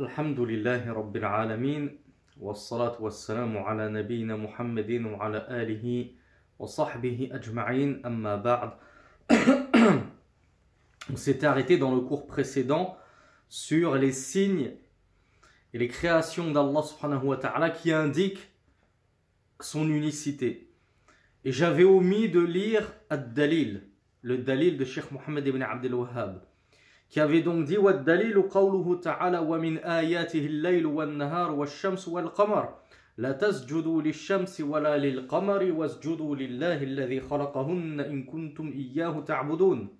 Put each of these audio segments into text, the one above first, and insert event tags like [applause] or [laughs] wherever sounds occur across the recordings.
الحمد لله رب العالمين والصلاة والسلام على نبينا محمد وعلى آله وصحبه أجمعين أما بعد On s'était arrêté dans le cours précédent sur les signes et les créations d'Allah subhanahu wa ta'ala qui indiquent son unicité. Et j'avais omis de lire Ad-Dalil, le Dalil de Sheikh Mohammed ibn Abdel Wahhab, qui avait donc dit qawluhu ta'ala wa min ayatihi al-layl wan-nahar wash-shams wal-qamar la tasjudu lish-shamsi wala lil-qamari wasjudu lillahi alladhi khalaqahunna in kuntum iyyahu ta'budun.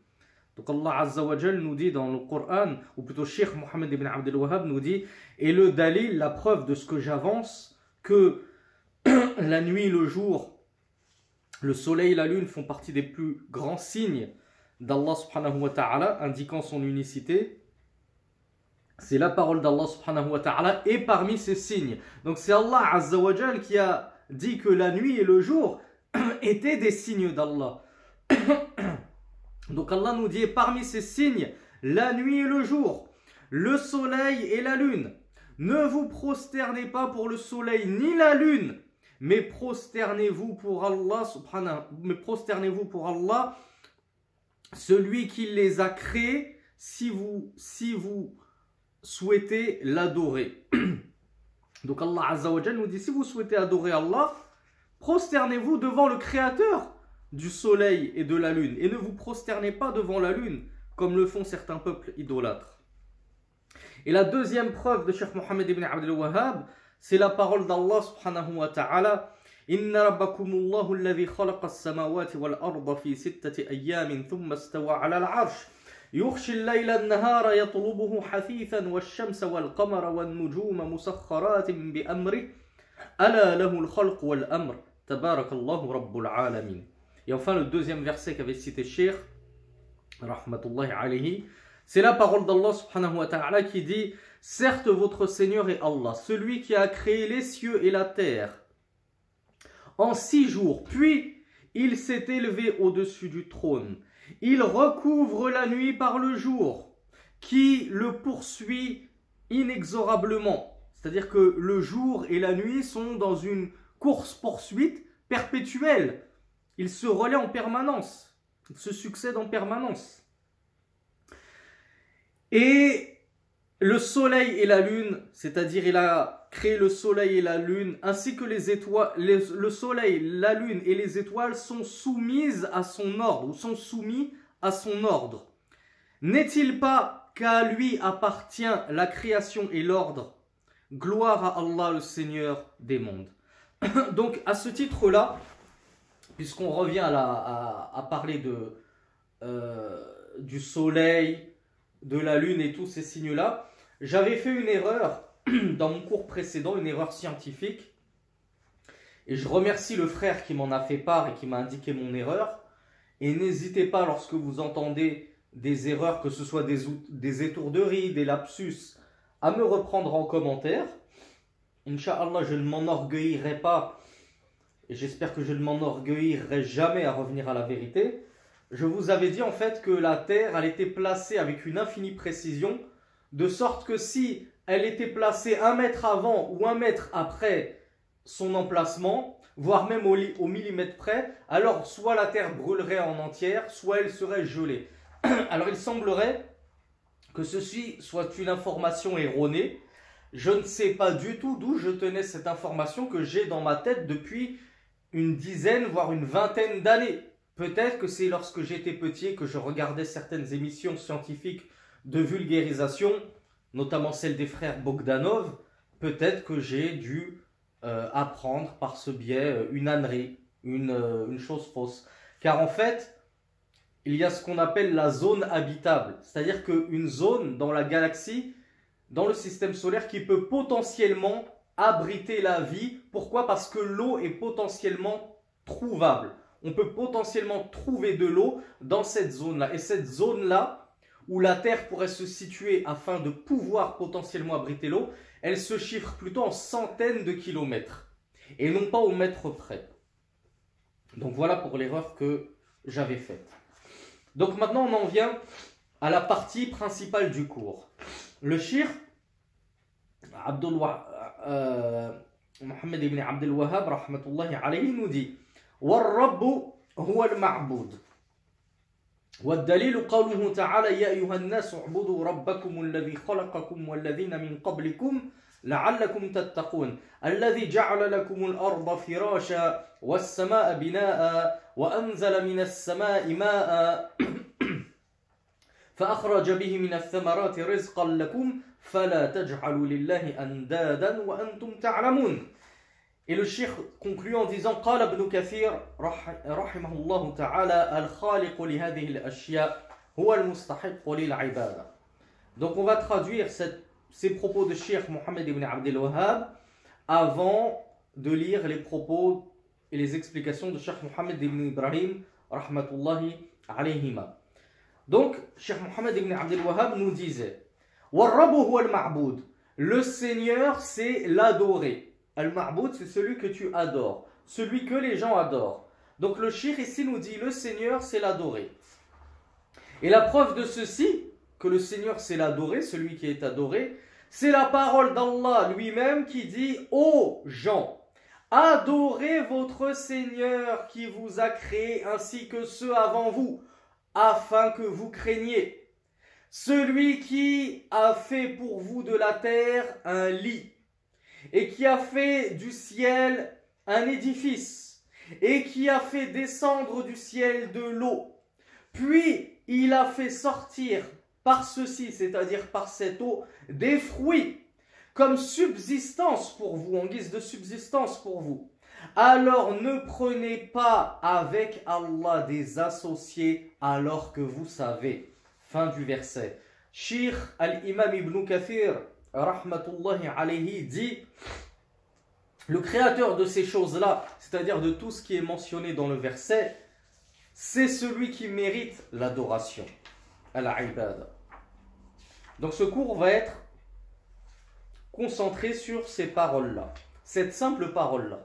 Donc Allah Azza wa Jal nous dit dans le Coran, ou plutôt Sheikh Mohammed ibn Abdel Wahhab nous dit, et le dalil, la preuve de ce que j'avance, que la nuit, le jour, le soleil la lune font partie des plus grands signes d'Allah subhanahu wa ta'ala, indiquant son unicité. C'est la parole d'Allah subhanahu wa ta'ala, et parmi ces signes. Donc c'est Allah Azza wa qui a dit que la nuit et le jour [clears throat] étaient des signes d'Allah. [clears throat] Donc Allah nous dit parmi ces signes, la nuit et le jour, le soleil et la lune. Ne vous prosternez pas pour le soleil ni la lune, mais prosternez-vous pour Allah mais prosternez-vous pour Allah, celui qui les a créés, si vous, si vous souhaitez l'adorer. [clears throat] Donc Allah nous dit si vous souhaitez adorer Allah, prosternez-vous devant le créateur du soleil et de la lune et ne vous prosternez pas devant la lune comme le font certains peuples idolâtres. Et la deuxième preuve de Cheikh Mohammed ibn Abdel Wahhab, c'est la parole d'Allah إن ربكم الله الذي خلق السماوات والأرض في ستة أيام ثم استوى على العرش. يخشي الليل النهار يطلبه حثيثا والشمس والقمر والنجوم مسخرات بأمره. ألا له الخلق والأمر. تبارك الله رب العالمين. يوفان الدوزيام فيرسي كافي سيتي الشيخ رحمة الله عليه سي لا parole d'Allah سبحانه وتعالى كي دي Certes, votre Seigneur est Allah, celui qui a créé les cieux et la terre. En six jours, puis il s'est élevé au-dessus du trône. Il recouvre la nuit par le jour, qui le poursuit inexorablement. C'est-à-dire que le jour et la nuit sont dans une course-poursuite perpétuelle. Ils se relaient en permanence. Ils se succèdent en permanence. Et le soleil et la lune, c'est-à-dire il a créé le soleil et la lune, ainsi que les étoiles, le soleil, la lune et les étoiles sont soumises à son ordre, ou sont soumis à son ordre. N'est-il pas qu'à lui appartient la création et l'ordre? Gloire à Allah le Seigneur des mondes. [coughs] Donc à ce titre-là, puisqu'on revient à, parler de, euh, du soleil, de la lune et tous ces signes-là, j'avais fait une erreur [clears throat] dans mon cours précédent, une erreur scientifique. Et je remercie le frère qui m'en a fait part et qui m'a indiqué mon erreur. Et n'hésitez pas lorsque vous entendez des erreurs, que ce soit des, étourderies, des lapsus, à me reprendre en commentaire. Inch'Allah, je ne m'enorgueillirai pas et j'espère que je ne m'enorgueillirai jamais à revenir à la vérité. Je vous avais dit en fait que la Terre, elle était placée avec une infinie précision, de sorte que si elle était placée un mètre avant ou un mètre après son emplacement, voire même au, millimètre près, alors soit la Terre brûlerait en entière, soit elle serait gelée. [clears throat] Alors il semblerait que ceci soit une information erronée. Je ne sais pas du tout d'où je tenais cette information que j'ai dans ma tête depuis une dizaine, voire une vingtaine d'années. Peut-être que c'est lorsque j'étais petit que je regardais certaines émissions scientifiques de vulgarisation, notamment celle des frères Bogdanov. Peut-être que j'ai dû euh, apprendre par ce biais euh, une ânerie, une, euh, une chose fausse. Car en fait, il y a ce qu'on appelle la zone habitable. C'est-à-dire qu'une zone dans la galaxie, dans le système solaire, qui peut potentiellement abriter la vie. Pourquoi? Parce que l'eau est potentiellement trouvable. On peut potentiellement trouver de l'eau dans cette zone-là. Et cette zone-là, où la Terre pourrait se situer afin de pouvoir potentiellement abriter l'eau, elle se chiffre plutôt en centaines de kilomètres et non pas au mètre près. Donc voilà pour l'erreur que j'avais faite. Donc maintenant on en vient à la partie principale du cours. Le shir, Abdullah, euh, Mohamed ibn Abdel Wahhab, nous dit « huwa al-ma'boud » والدليل قوله تعالى يا أيها الناس اعبدوا ربكم الذي خلقكم والذين من قبلكم لعلكم تتقون. الذي جعل لكم الأرض فراشا والسماء بناء وأنزل من السماء ماء [coughs] فأخرج به من الثمرات رزقا لكم فلا تجعلوا لله أندادا وأنتم تعلمون. Et le shir conclut en disant قال ابن كثير رحمه الله تعالى الخالق لهذه الأشياء هو المستحق للعبادة Donc on va traduire cette, ces propos de Cheikh Mohammed ibn Abdel Wahhab avant de lire les propos et les explications de Cheikh Mohammed ibn Ibrahim rahmatullahi alayhima. Donc, Cheikh Mohammed ibn Abdel Wahhab nous disait Le Seigneur, c'est l'adoré. Al-Ma'boud, c'est celui que tu adores, celui que les gens adorent. Donc le shir ici nous dit le Seigneur, c'est l'adoré. Et la preuve de ceci, que le Seigneur, c'est l'adoré, celui qui est adoré, c'est la parole d'Allah lui-même qui dit Ô gens, adorez votre Seigneur qui vous a créé ainsi que ceux avant vous, afin que vous craigniez. Celui qui a fait pour vous de la terre un lit et qui a fait du ciel un édifice, et qui a fait descendre du ciel de l'eau. Puis il a fait sortir par ceci, c'est-à-dire par cette eau, des fruits comme subsistance pour vous, en guise de subsistance pour vous. Alors ne prenez pas avec Allah des associés alors que vous savez. Fin du verset. Shir al-Imam ibn Kathir rahmatullahi alayhi, dit le créateur de ces choses-là, c'est-à-dire de tout ce qui est mentionné dans le verset, c'est celui qui mérite l'adoration. Donc ce cours va être concentré sur ces paroles-là, cette simple parole-là.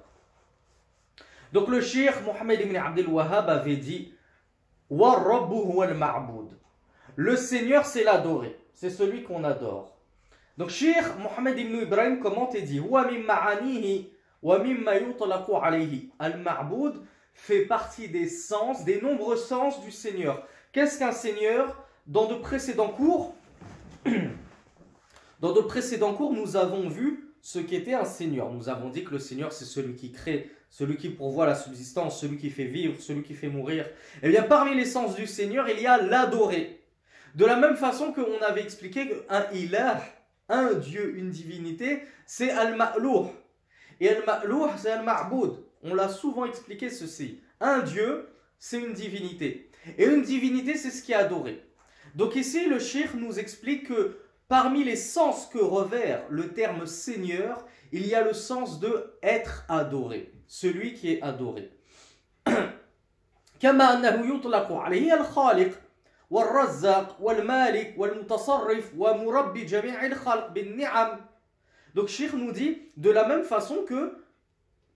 Donc le shir Mohammed ibn Abdel Wahhab avait dit Le Seigneur c'est l'adoré, c'est celui qu'on adore. Donc Cheikh Mohammed ibn Ibrahim commente et dit? Al-Ma'boud fait partie des sens, des nombreux sens du Seigneur. Qu'est-ce qu'un Seigneur? Dans de précédents cours, [clears throat] dans de précédents cours, nous avons vu ce qu'était un Seigneur. Nous avons dit que le Seigneur, c'est celui qui crée, celui qui pourvoit la subsistance, celui qui fait vivre, celui qui fait mourir. Eh bien, parmi les sens du Seigneur, il y a l'adorer. De la même façon qu'on avait expliqué qu'un ilah, un Dieu, une divinité, c'est Al-Ma'louh. Et Al-Ma'louh, c'est Al-Ma'boud. On l'a souvent expliqué ceci. Un Dieu, c'est une divinité. Et une divinité, c'est ce qui est adoré. Donc ici, le shir nous explique que parmi les sens que revers le terme Seigneur, il y a le sens de être adoré, celui qui est adoré. [clears throat] والرزاق والمالك والمتصرف ومربي جميع الخلق بالنعم Donc Shir nous dit de la même façon que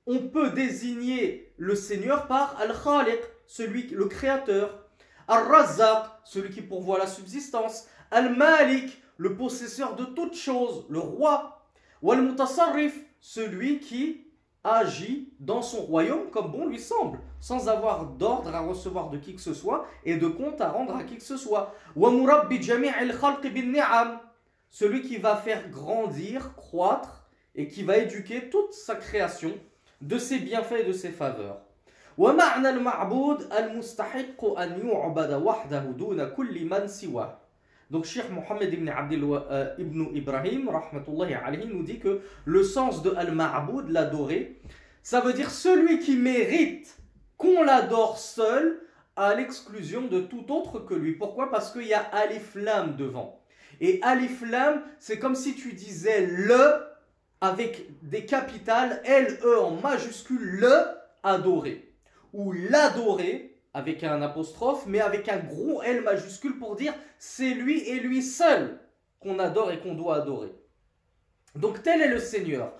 on peut désigner le Seigneur par Al-Khaliq, celui le créateur, Al-Razzaq, celui qui pourvoit la subsistance, Al-Malik, le possesseur de toutes choses, le roi, ou Al-Mutasarrif, celui qui agit dans son royaume comme bon lui semble, sans avoir d'ordre à recevoir de qui que ce soit et de compte à rendre à qui que ce soit. Celui qui va faire grandir, croître et qui va éduquer toute sa création de ses bienfaits et de ses faveurs. Donc, Cheikh Mohammed ibn, euh, ibn Ibrahim alayhi, nous dit que le sens de Al-Ma'boud, l'adorer, ça veut dire celui qui mérite qu'on l'adore seul à l'exclusion de tout autre que lui. Pourquoi? Parce qu'il y a Alif Lam devant. Et Alif Lam, c'est comme si tu disais le avec des capitales L-E en majuscule, le adoré. Ou l'adorer avec un apostrophe, mais avec un gros L majuscule pour dire c'est lui et lui seul qu'on adore et qu'on doit adorer. Donc tel est le Seigneur.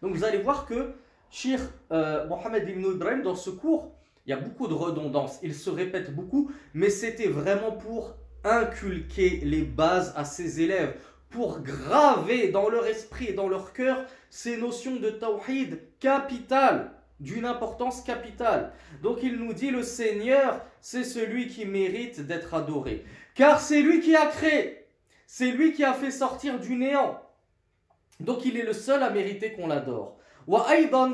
Donc vous allez voir que Shir euh, Mohammed ibn Ibrahim dans ce cours Il y a beaucoup de redondance, il se répète beaucoup, mais c'était vraiment pour inculquer les bases à ses élèves, pour graver dans leur esprit et dans leur cœur ces notions de tawhid capitales, d'une importance capitale. Donc il nous dit le Seigneur, c'est celui qui mérite d'être adoré, car c'est lui qui a créé, c'est lui qui a fait sortir du néant. Donc il est le seul à mériter qu'on l'adore. وأيضا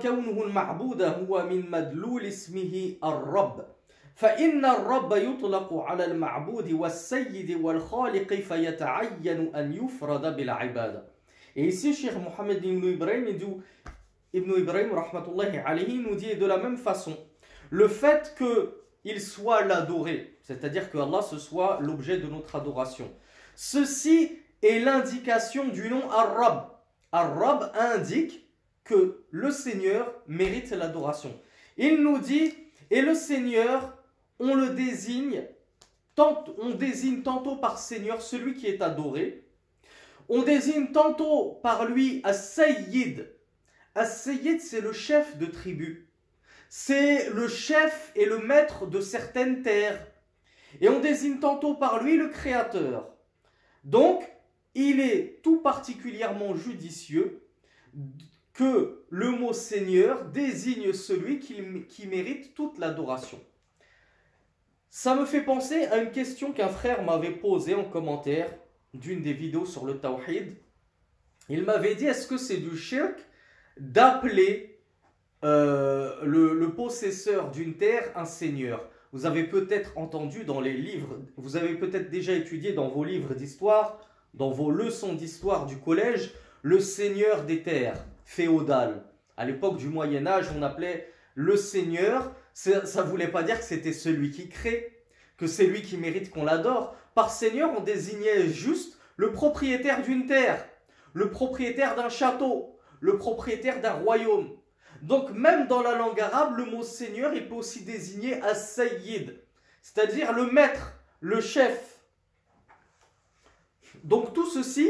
كونه المعبود هو من مدلول اسمه الرب فإن الرب يطلق على المعبود والسيد والخالق فيتعين أن يفرد بالعبادة et ici, Cheikh Mohammed ibn Ibrahim, Ibn Ibrahim alayhi, nous dit de la même façon, le fait qu'il soit l'adoré, c'est-à-dire que Allah ce soit l'objet de notre adoration, ceci est l'indication du nom Ar-Rab. Ar-Rab indique que le Seigneur mérite l'adoration. Il nous dit, et le Seigneur, on le désigne, on désigne tantôt par Seigneur celui qui est adoré, on désigne tantôt par lui As-Sayyid. C'est le chef de tribu. C'est le chef et le maître de certaines terres. Et on désigne tantôt par lui le créateur. Donc, il est tout particulièrement judicieux que le mot Seigneur désigne celui qui, mérite toute l'adoration. Ça me fait penser à une question qu'un frère m'avait posée en commentaire d'une des vidéos sur le Tawhid. Il m'avait dit est-ce que c'est du shirk d'appeler euh, le, possesseur d'une terre un seigneur? Vous avez peut-être entendu dans les livres, vous avez peut-être déjà étudié dans vos livres d'histoire, dans vos leçons d'histoire du collège, le seigneur des terres féodal. À l'époque du Moyen Âge, on appelait le Seigneur. Ça ne voulait pas dire que c'était celui qui crée, que c'est lui qui mérite qu'on l'adore. Par Seigneur, on désignait juste le propriétaire d'une terre, le propriétaire d'un château, le propriétaire d'un royaume. Donc même dans la langue arabe, le mot Seigneur, il peut aussi désigner as-sayyid, c'est-à-dire le maître, le chef. Donc tout ceci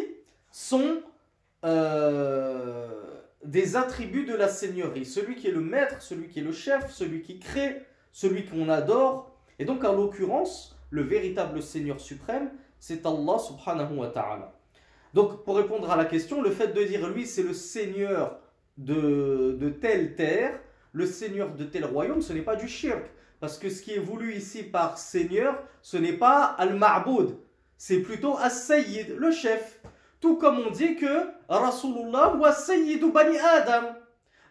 sont euh, des attributs de la seigneurie. Celui qui est le maître, celui qui est le chef, celui qui crée, celui qu'on adore. Et donc, en l'occurrence, le véritable Seigneur suprême, c'est Allah subhanahu wa ta'ala. Donc, pour répondre à la question, le fait de dire lui, c'est le Seigneur de, de telle terre, le Seigneur de tel royaume, ce n'est pas du shirk. Parce que ce qui est voulu ici par Seigneur, ce n'est pas Al-Ma'boud, c'est plutôt As-Sayyid, le chef. Tout comme on dit que Rasulullah wa Sayyidu Bani Adam.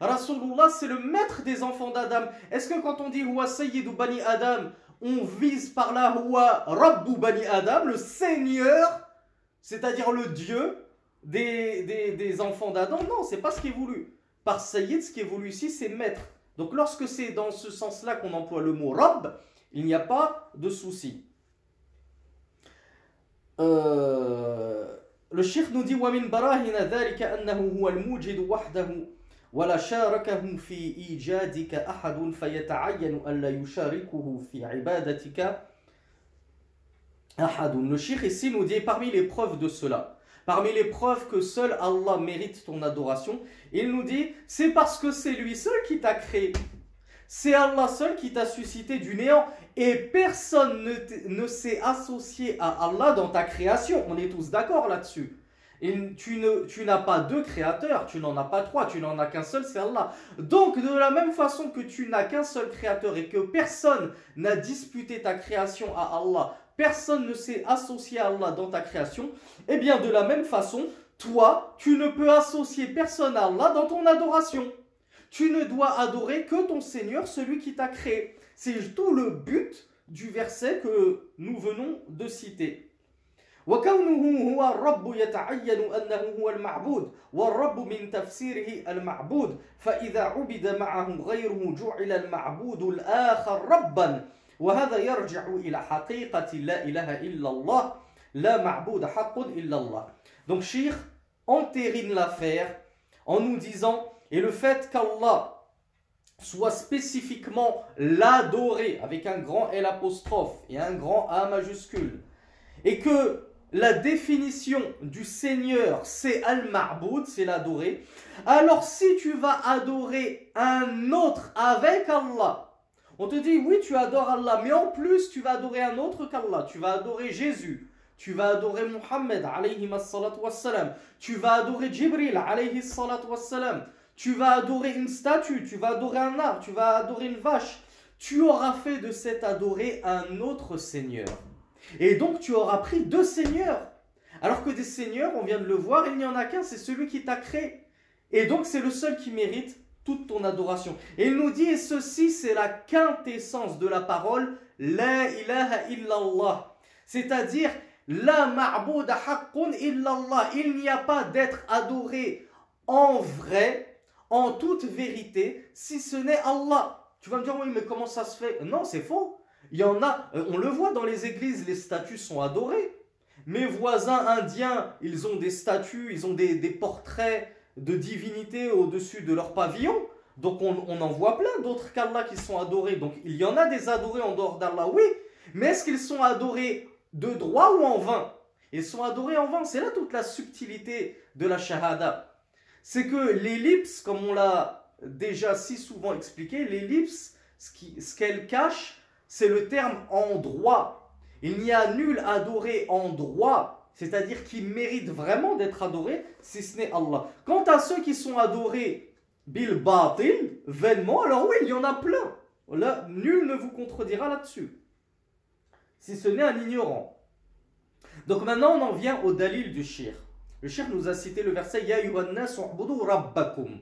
Rasulullah, c'est le maître des enfants d'Adam. Est-ce que quand on dit wa Sayyidu Bani Adam, on vise par là wa Rabbu Bani Adam, le Seigneur, c'est-à-dire le Dieu des, des, enfants d'Adam Non, c'est pas ce qui est voulu. Par Sayyid, ce qui est voulu ici, c'est maître. Donc lorsque c'est dans ce sens-là qu'on emploie le mot Rabb, il n'y a pas de souci. Euh, le cheikh nous dit ومن براهن ذلك أنه هو الموجد وحده ولا شاركه في إيجادك أحد فيتعين أن لا يشاركه في عبادتك أحد Le cheikh ici nous dit parmi les preuves de cela Parmi les preuves que seul Allah mérite ton adoration, il nous dit c'est parce que c'est lui seul qui t'a créé. C'est Allah seul qui t'a suscité du néant et personne ne, s'est associé à Allah dans ta création. On est tous d'accord là-dessus. Et tu, n'as pas deux créateurs, tu n'en as pas trois, tu n'en as qu'un seul, c'est Allah. Donc de la même façon que tu n'as qu'un seul créateur et que personne n'a disputé ta création à Allah, personne ne s'est associé à Allah dans ta création, eh bien de la même façon, toi, tu ne peux associer personne à Allah dans ton adoration. Tu ne dois adorer que ton Seigneur, celui qui t'a créé. C'est tout le but du verset que nous venons de citer. وكونه هو الرب يتعين أنه هو المعبود والرب من تفسيره المعبود. فإذا عبد معه غيره جعل المعبود الآخر ربا. وهذا يرجع إلى حقيقة لا إله إلا الله. لا معبود حق إلا الله. Donc Shir entérine l'affaire en nous disant Et le fait qu'Allah soit spécifiquement l'adoré avec un grand L apostrophe et un grand A majuscule, et que la définition du Seigneur, c'est Al-Ma'boud, c'est l'adorer, alors si tu vas adorer un autre avec Allah, on te dit oui, tu adores Allah, mais en plus tu vas adorer un autre qu'Allah, tu vas adorer Jésus, tu vas adorer Muhammad alayhi wassalam, tu vas adorer Jibril alayhi wassalam, tu vas adorer une statue, tu vas adorer un arbre, tu vas adorer une vache, tu auras fait de cet adoré un autre Seigneur. Et donc tu auras pris deux seigneurs. Alors que des seigneurs, on vient de le voir, il n'y en a qu'un, c'est celui qui t'a créé. Et donc c'est le seul qui mérite toute ton adoration. Et il nous dit, et ceci c'est la quintessence de la parole, La ilaha illallah. C'est-à-dire, La ma'bouda haqqun illallah. Il n'y a pas d'être adoré en vrai, en toute vérité, si ce n'est Allah. Tu vas me dire, oui, mais comment ça se fait? Non, c'est faux. Il y en a, euh, on le voit dans les églises, les statues sont adorées. Mes voisins indiens, ils ont des statues, ils ont des, portraits de divinités au-dessus de leur pavillon. Donc on, on en voit plein d'autres qu'Allah qui sont adorés. Donc il y en a des adorés en dehors d'Allah, oui. Mais est-ce qu'ils sont adorés de droit ou en vain? Ils sont adorés en vain. C'est là toute la subtilité de la shahada. C'est que l'ellipse, comme on l'a déjà si souvent expliqué, l'ellipse, ce qu'elle cache, c'est le terme en droit. Il n'y a nul adoré en droit, c'est-à-dire qui mérite vraiment d'être adoré, si ce n'est Allah. Quant à ceux qui sont adorés bil batil, vainement, alors oui, il y en a plein. Là, nul ne vous contredira là-dessus. Si ce n'est un ignorant. Donc maintenant, on en vient au dalil du shir. Le shir nous a cité le verset Ya rabbakum.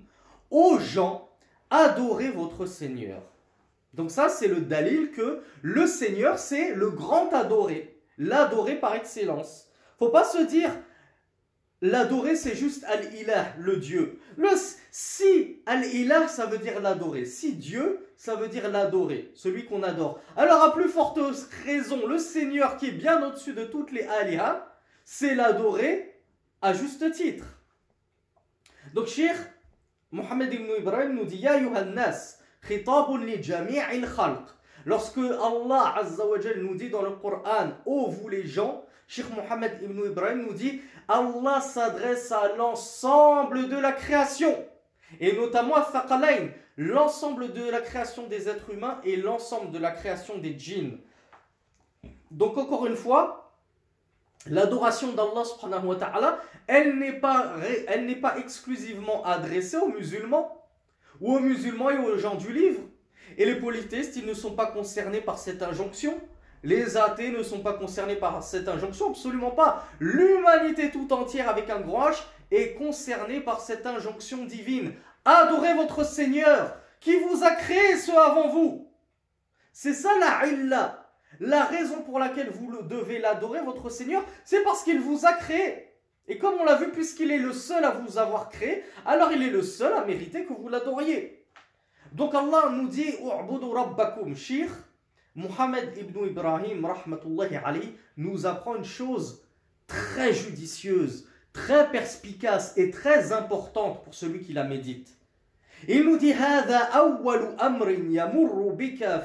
Ô gens, adorez votre Seigneur. Donc ça, c'est le dalil que le Seigneur, c'est le grand adoré, l'adoré par excellence. Faut pas se dire, l'adoré, c'est juste Al-Ilah, le Dieu. Si Al-Ilah, ça veut dire l'adoré. Si Dieu, ça veut dire l'adoré, celui qu'on adore. Alors à plus forte raison, le Seigneur qui est bien au-dessus de toutes les Alihah, c'est l'adoré à juste titre. Donc, Cheikh Mohammed ibn Ibrahim nous dit, Ya Yohannas, Lorsque Allah Azza nous dit dans le Coran, ô vous les gens, Sheikh Mohammed ibn Ibrahim nous dit, Allah s'adresse à l'ensemble de la création, et notamment à Thaqalain, l'ensemble de la création des êtres humains et l'ensemble de la création des djinns. Donc encore une fois, l'adoration d'Allah subhanahu wa ta'ala, elle n'est pas, elle n'est pas exclusivement adressée aux musulmans, ou aux musulmans et aux gens du livre. Et les polythéistes, ils ne sont pas concernés par cette injonction. Les athées ne sont pas concernés par cette injonction, absolument pas. L'humanité tout entière avec un grand H est concernée par cette injonction divine. Adorez votre Seigneur qui vous a créé ce avant vous. C'est ça la illa. La raison pour laquelle vous devez l'adorer, votre Seigneur, c'est parce qu'il vous a créé. Et comme on l'a vu, puisqu'il est le seul à vous avoir créé, alors il est le seul à mériter que vous l'adoriez. Donc Allah nous dit rabbakum shir. Muhammad ibn Ibrahim rahmatullahi alayhi nous apprend une chose très judicieuse, très perspicace et très importante pour celui qui la médite. Il nous dit هذا أول أمر يمر بك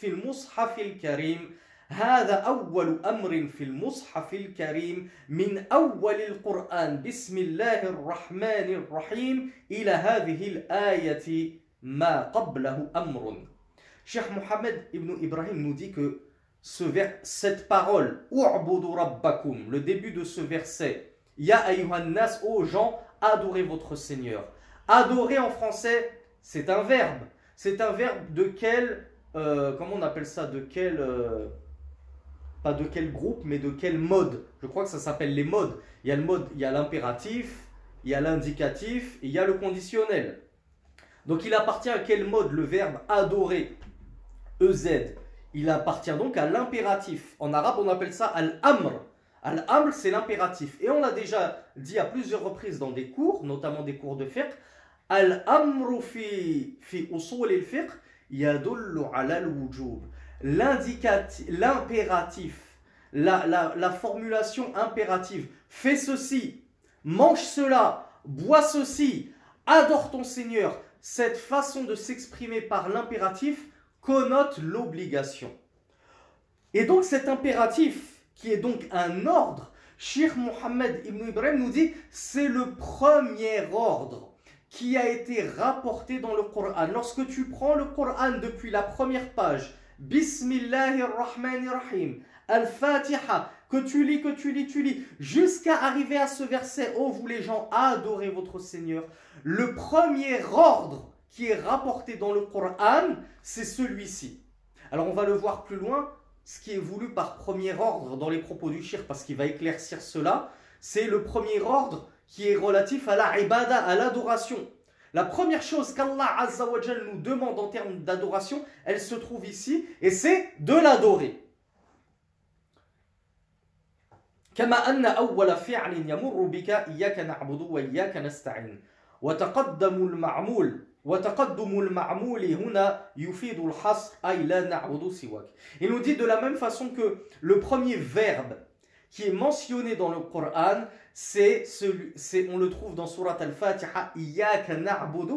في المصحف الكريم هذا أول أمر في المصحف الكريم من أول القرآن بسم الله الرحمن الرحيم إلى هذه الآية ما قبله أمر Cheikh Mohammed ibn Ibrahim nous dit que ce vers, cette parole, U'budu rabbakum, le début de ce verset, Ya ayyuhan nas, ô gens, adorez votre Seigneur. Adorer en français, c'est un verbe. C'est un verbe de quel, euh, comment on appelle ça, de quel, euh, pas de quel groupe, mais de quel mode. Je crois que ça s'appelle les modes. Il y a le mode, il y a l'impératif, il y a l'indicatif et il y a le conditionnel. Donc il appartient à quel mode le verbe adorer? EZ Il appartient donc à l'impératif. En arabe, on appelle ça al-amr. Al-amr, c'est l'impératif. Et on l'a déjà dit à plusieurs reprises dans des cours, notamment des cours de fiqh. Al-amru fi, usul al-fiqh yadullu ala al-wujub l'impératif, la, la, formulation impérative, fais ceci, mange cela, bois ceci, adore ton Seigneur, cette façon de s'exprimer par l'impératif connote l'obligation. Et donc cet impératif, qui est donc un ordre, Sheikh Mohammed ibn Ibrahim nous dit c'est le premier ordre qui a été rapporté dans le Coran. Lorsque tu prends le Coran depuis la première page, Bismillahirrahmanirrahim, Al-Fatiha, que tu lis, que tu lis, tu lis, jusqu'à arriver à ce verset, oh vous les gens, adorez votre Seigneur. Le premier ordre qui est rapporté dans le Coran, c'est celui-ci. Alors on va le voir plus loin, ce qui est voulu par premier ordre dans les propos du shir, parce qu'il va éclaircir cela, c'est le premier ordre qui est relatif à la ibada, à l'adoration. La première chose qu'Allah Azzawajal nous demande en termes d'adoration, elle se trouve ici, et c'est de l'adorer. كما أن أول فعل يمر بك إياك نعبد وإياك نستعين وتقدم المعمول وتقدم المعمول هنا يفيد الحصر أي لا نعبد سواك Il nous dit de la même façon que le premier verbe qui est mentionné dans le Coran, c'est celui, on le trouve dans Surat Al-Fatiha, Iyaka na'budu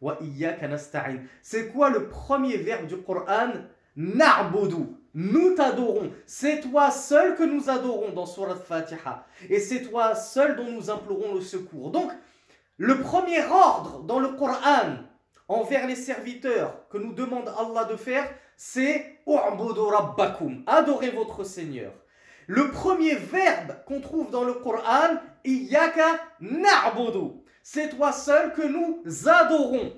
wa iyaka nasta'in. C'est quoi le premier verbe du Coran Na'budu. Nous t'adorons. C'est toi seul que nous adorons dans Surat Al-Fatiha. Et c'est toi seul dont nous implorons le secours. Donc, le premier ordre dans le Coran envers les serviteurs que nous demande Allah de faire, c'est. Adorez votre Seigneur. Le premier verbe qu'on trouve dans le Coran, Iyaka na'budu. C'est toi seul que nous adorons.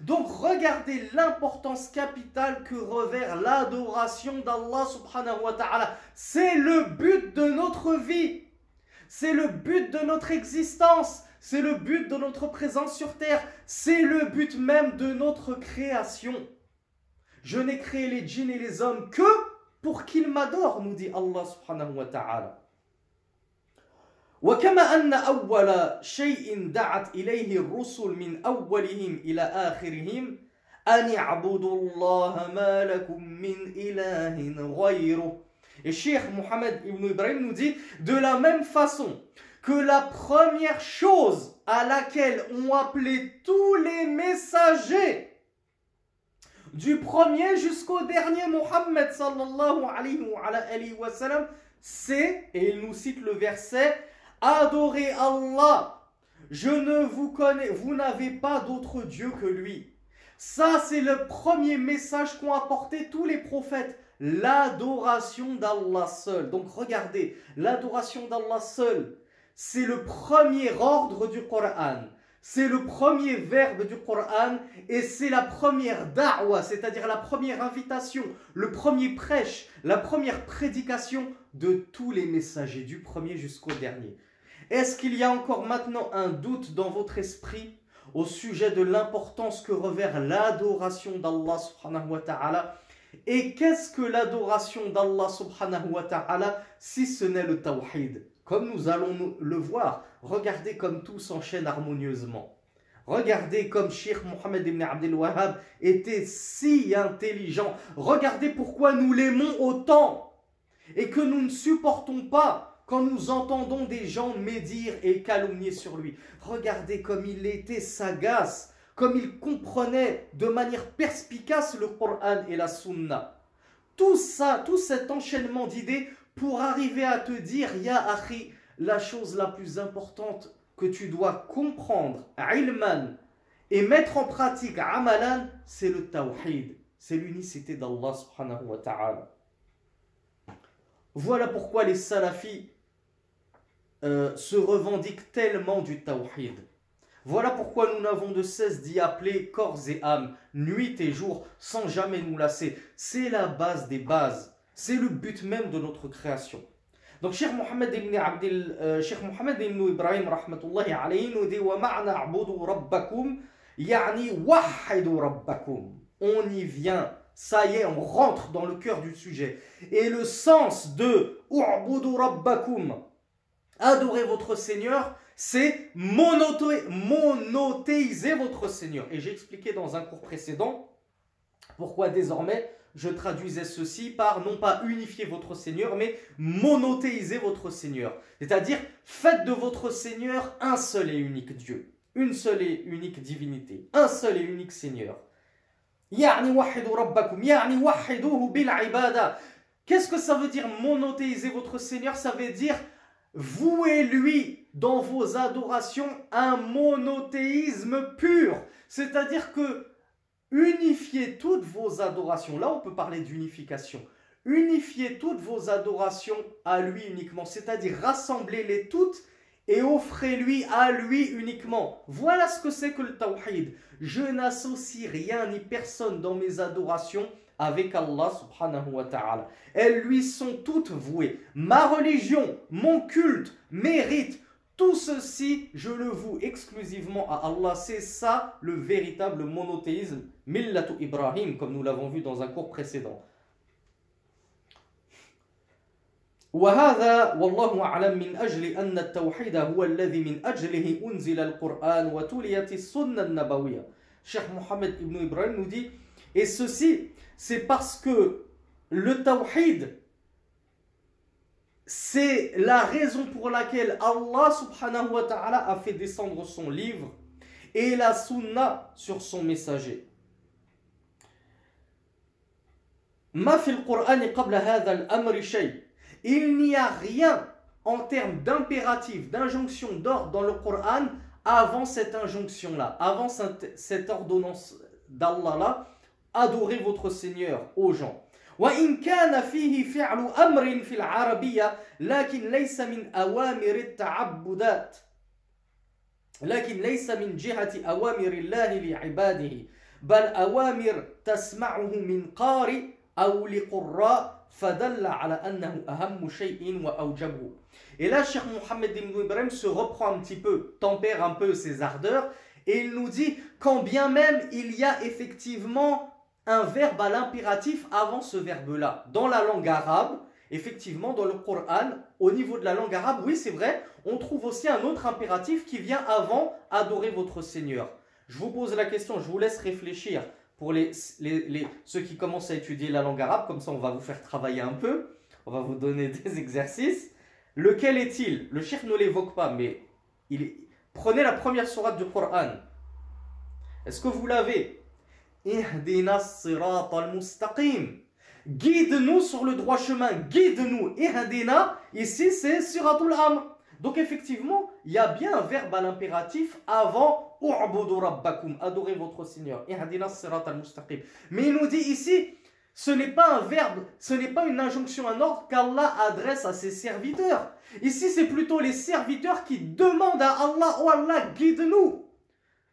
Donc regardez l'importance capitale que revêt l'adoration d'Allah subhanahu wa ta'ala. C'est le but de notre vie. C'est le but de notre existence. C'est le but de notre présence sur terre. C'est le but même de notre création. Je n'ai créé les djinns et les hommes que pour qu'ils m'adorent, nous dit Allah subhanahu wa ta'ala. وكما أن أول شيء دعت إليه الرسل من أولهم إلى آخرهم أن يعبدوا الله ما لكم من إله غيره Et Cheikh Mohammed ibn Ibrahim nous dit de la même façon que la première chose à laquelle ont appelé tous les messagers du premier jusqu'au dernier Mohammed sallallahu alayhi wa sallam, c'est, et il nous cite le verset, adorez Allah. Je ne vous connais, vous n'avez pas d'autre Dieu que lui. Ça, c'est le premier message qu'ont apporté tous les prophètes. L'adoration d'Allah seul. Donc regardez, l'adoration d'Allah seul, c'est le premier ordre du Coran. C'est le premier verbe du Coran et c'est la première da'wa, c'est-à-dire la première invitation, le premier prêche, la première prédication de tous les messagers, du premier jusqu'au dernier. Est-ce qu'il y a encore maintenant un doute dans votre esprit au sujet de l'importance que revêt l'adoration d'Allah subhanahu wa ta'ala? Et qu'est-ce que l'adoration d'Allah subhanahu wa ta'ala si ce n'est le tawhid? Comme nous allons le voir, regardez comme tout s'enchaîne harmonieusement. Regardez comme Sheikh Mohammed ibn Abdel Wahhab était si intelligent. Regardez pourquoi nous l'aimons autant et que nous ne supportons pas quand nous entendons des gens médire et calomnier sur lui. Regardez comme il était sagace, comme il comprenait de manière perspicace le Coran et la Sunna. Tout ça, tout cet enchaînement d'idées pour arriver à te dire, Ya Akhi, la chose la plus importante que tu dois comprendre, ilman, et mettre en pratique, amalan, c'est le tawhid, c'est l'unicité d'Allah subhanahu wa ta'ala. Voilà pourquoi les salafis euh, se revendiquent tellement du tawhid. Voilà pourquoi nous n'avons de cesse d'y appeler corps et âme, nuit et jour, sans jamais nous lasser. C'est la base des bases. C'est le but même de notre création. Donc Cheikh Mohammed ibn Abdel, euh, Ibrahim alayhi nous dit. On y vient, ça y est, on rentre dans le cœur du sujet. Et le sens de adorer votre Seigneur, c'est monothéiser votre Seigneur. Et j'ai expliqué dans un cours précédent pourquoi désormais je traduisais ceci par non pas unifier votre Seigneur, mais monothéiser votre Seigneur. C'est-à-dire, faites de votre Seigneur un seul et unique Dieu, une seule et unique divinité, un seul et unique Seigneur. Qu'est-ce que ça veut dire monothéiser votre Seigneur? Ça veut dire vouez-lui dans vos adorations un monothéisme pur. C'est-à-dire que unifiez toutes vos adorations. Là, on peut parler d'unification. Unifiez toutes vos adorations à lui uniquement, c'est-à-dire rassemblez-les toutes et offrez-lui à lui uniquement. Voilà ce que c'est que le tawhid. Je n'associe rien ni personne dans mes adorations avec Allah subhanahu wa ta'ala. Elles lui sont toutes vouées. Ma religion, mon culte, mes rites, tout ceci, je le voue exclusivement à Allah. C'est ça le véritable monothéisme, millatu Ibrahim, comme nous l'avons vu dans un cours précédent. وهذا والله أعلم من أجل أن التوحيد هو الذي من أجله أنزل القرآن وتليت السنة النبوية Cheikh Mohammed ibn Ibrahim nous dit et ceci c'est parce que le tawhid c'est la raison pour laquelle Allah subhanahu wa ta'ala a fait descendre son livre et la sunna sur son messager. il n'y a rien en termes d'impératif, d'injonction, d'ordre dans le Coran avant cette injonction-là, avant cette ordonnance d'Allah-là, adorez votre Seigneur aux gens. وإن كان فيه فعل أمر في العربية لكن ليس من أوامر التعبدات لكن ليس من جهة أوامر الله لعباده بل أوامر تسمعه من قارئ أو لقراء et là, Cheikh Mohammed ibn Ibrahim se reprend un petit peu, tempère un peu ses ardeurs, et il nous dit quand bien même il y a effectivement un verbe à l'impératif avant ce verbe-là. Dans la langue arabe, effectivement, dans le Coran, au niveau de la langue arabe, oui, c'est vrai, on trouve aussi un autre impératif qui vient avant adorer votre Seigneur. Je vous pose la question, je vous laisse réfléchir pour les, les, ceux qui commencent à étudier la langue arabe, comme ça on va vous faire travailler un peu, on va vous donner [laughs] des exercices. Lequel est-il? Le cheikh ne l'évoque pas, mais il prenez la première sourate du Coran. Est-ce que vous l'avez? Guide-nous sur le droit chemin, guide-nous. Ihdina, ici c'est suratul amr. Donc effectivement, il y a bien un verbe à l'impératif avant adorez votre Seigneur. Mais il nous dit ici, ce n'est pas un verbe, ce n'est pas une injonction, un ordre qu'Allah adresse à ses serviteurs. Ici, c'est plutôt les serviteurs qui demandent à Allah, oh Allah, guide-nous.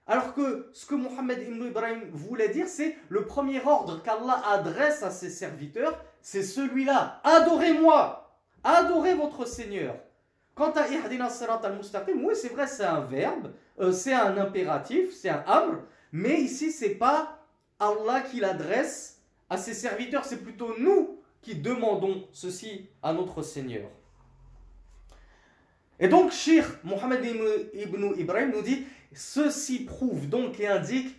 Alors que ce que Mohammed ibn Ibrahim voulait dire, c'est le premier ordre qu'Allah adresse à ses serviteurs, c'est celui-là. Adorez-moi, adorez votre Seigneur. Quant à Ihdina Sirat al-Mustaqim, oui, c'est vrai, c'est un verbe, euh, c'est un impératif, c'est un amr, mais ici, c'est pas Allah qui l'adresse à ses serviteurs, c'est plutôt nous qui demandons ceci à notre Seigneur. Et donc, Shir Mohammed ibn Ibrahim nous dit ceci prouve donc et indique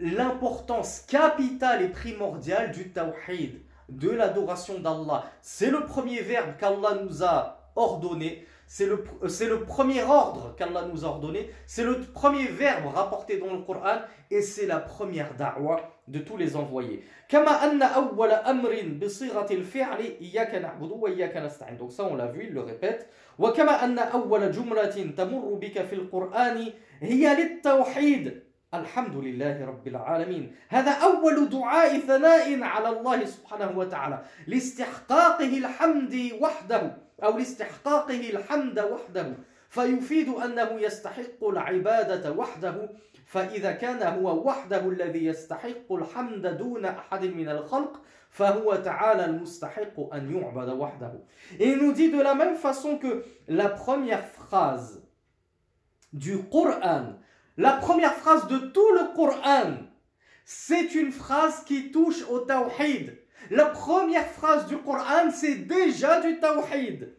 l'importance capitale et primordiale du tawhid, de l'adoration d'Allah. C'est le premier verbe qu'Allah nous a ordonné. C'est le, le premier ordre qu'Allah nous a ordonné, c'est le premier verbe rapporté dans le Coran et c'est la première da'wa de tous les envoyés. كما أن أول أمر بصيغة الفعل إياك نعبد وإياك نستعين. Donc ça on l'a vu, il le répète. وكما أن أول جملة تمر بك في القرآن هي للتوحيد. الحمد لله رب العالمين هذا أول دعاء ثناء على الله سبحانه وتعالى لاستحقاقه الحمد وحده أو لاستحقاقه الحمد وحده فيفيد أنه يستحق العبادة وحده فإذا كان هو وحده الذي يستحق الحمد دون أحد من الخلق فهو تعالى المستحق أن يعبد وحده Et nous dit de la même façon que la première phrase du Coran, la première phrase de tout le Coran, c'est une phrase qui touche au tawhid. La première phrase du Coran, c'est déjà du tawhid.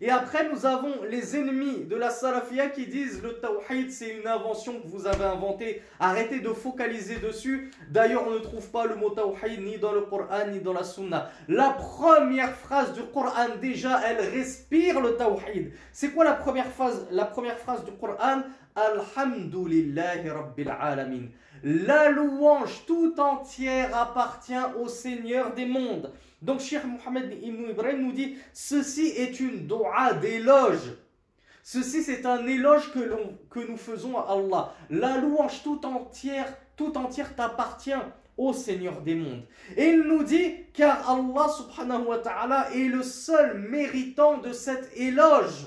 Et après, nous avons les ennemis de la salafia qui disent le tawhid, c'est une invention que vous avez inventée. Arrêtez de focaliser dessus. D'ailleurs, on ne trouve pas le mot tawhid ni dans le Coran ni dans la sunna. La première phrase du Coran, déjà, elle respire le tawhid. C'est quoi la première phrase, la première phrase du Coran? Alhamdulillahi Rabbil Alamin. La louange tout entière appartient au Seigneur des mondes. Donc Cheikh Mohammed ibn Ibrahim nous dit ceci est une dua d'éloge Ceci, c'est un éloge que, que nous faisons à Allah. La louange tout entière, tout entière t'appartient, ô Seigneur des mondes. Et il nous dit, car Allah subhanahu wa ta'ala est le seul méritant de cet éloge.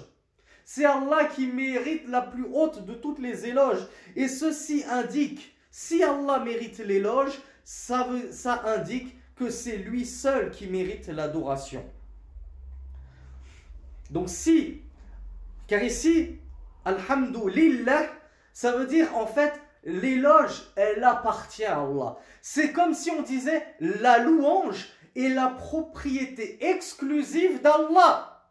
C'est Allah qui mérite la plus haute de toutes les éloges. Et ceci indique, si Allah mérite l'éloge, ça, indique que c'est lui seul qui mérite l'adoration. Donc si, car ici, Alhamdulillah, ça veut dire en fait, l'éloge, elle appartient à Allah. C'est comme si on disait, la louange est la propriété exclusive d'Allah.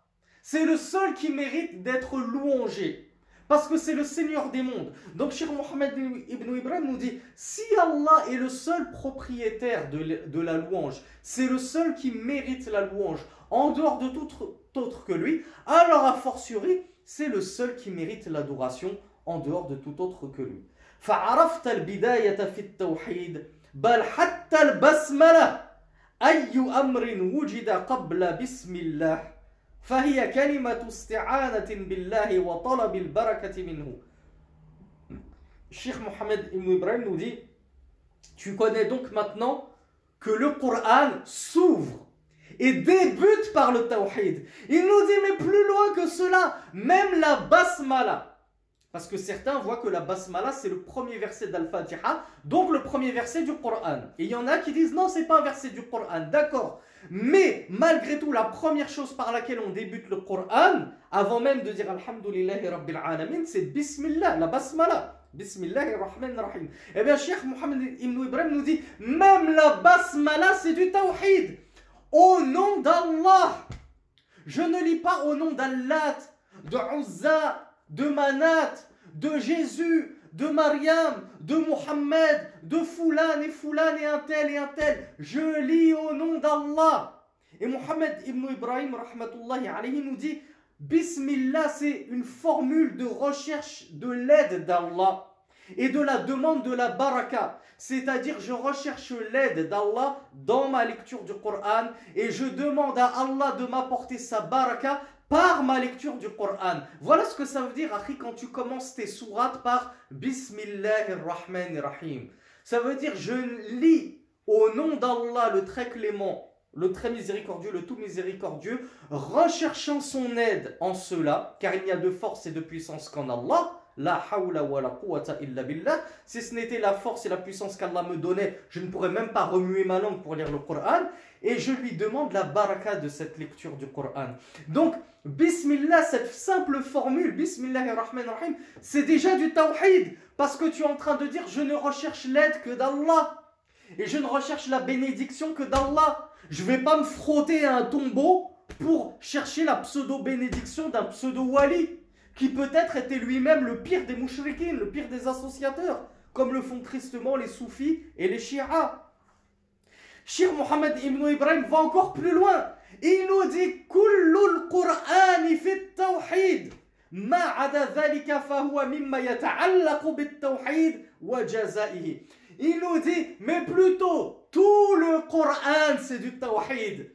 C'est le seul qui mérite d'être louangé. Parce que c'est le Seigneur des mondes. Donc Cheikh Mohammed ibn Ibrahim nous dit, si Allah est le seul propriétaire de, la louange, c'est le seul qui mérite la louange, en dehors de tout autre que lui, alors a fortiori, c'est le seul qui mérite l'adoration en dehors de tout autre que lui. فعرفت البداية في التوحيد بل حتى البسملة أي أمر وجد قبل بسم الله فهي كلمة استعانة بالله وطلب البركة منه Cheikh Mohammed Ibn Ibrahim nous dit Tu connais donc maintenant que le Coran s'ouvre et débute par le tawhid. Il nous dit mais plus loin que cela, même la basmala. Parce que certains voient que la basmala c'est le premier verset d'Al-Fatiha, donc le premier verset du Coran. Et il y en a qui disent non, c'est pas un verset du Coran. D'accord. mais malgré tout, la première chose par laquelle on débute le Coran, avant même de dire Alhamdulillahi Rabbil Alamin, c'est Bismillah, la basmala. Bismillah rahman rahim. Eh bien, Cheikh Mohammed Ibn Ibrahim nous dit même la basmala c'est du tawhid. Au nom d'Allah. Je ne lis pas au nom d'Allah, de Uzza, de Manat, de Jésus, de Mariam, de Mohammed, de Foulan et Foulan et un tel et un tel. Je lis au nom d'Allah. Et Mohammed ibn Ibrahim rahmatullahi alayhi nous dit Bismillah, c'est une formule de recherche de l'aide d'Allah et de la demande de la baraka. C'est-à-dire, je recherche l'aide d'Allah dans ma lecture du Coran et je demande à Allah de m'apporter sa baraka par ma lecture du Coran. Voilà ce que ça veut dire, Akhi, quand tu commences tes sourates par Bismillahirrahmanirrahim. Ça veut dire, je lis au nom d'Allah, le très clément, le très miséricordieux, le tout miséricordieux, recherchant son aide en cela, car il n'y a de force et de puissance qu'en Allah. La hawla wa la quwwata illa billah. Si ce n'était la force et la puissance qu'Allah me donnait, je ne pourrais même pas remuer ma langue pour lire le Coran. Et je lui demande la baraka de cette lecture du Coran. Donc, Bismillah, cette simple formule, Bismillahirrahmanirrahim, c'est déjà du tawhid. Parce que tu es en train de dire, je ne recherche l'aide que d'Allah. Et je ne recherche la bénédiction que d'Allah. Je ne vais pas me frotter à un tombeau pour chercher la pseudo-bénédiction d'un pseudo-wali qui peut-être était lui-même le pire des mouchriquins, le pire des associateurs, comme le font tristement les soufis et les shi'as. Shir Mohammed ibn Ibrahim va encore plus loin. Il nous dit Kullul Qur'an fi tawhid. ما عدا ذلك فهو مما يتعلق بالتوحيد وجزائه. Il nous dit, mais plutôt, tout le Coran c'est du tawhid.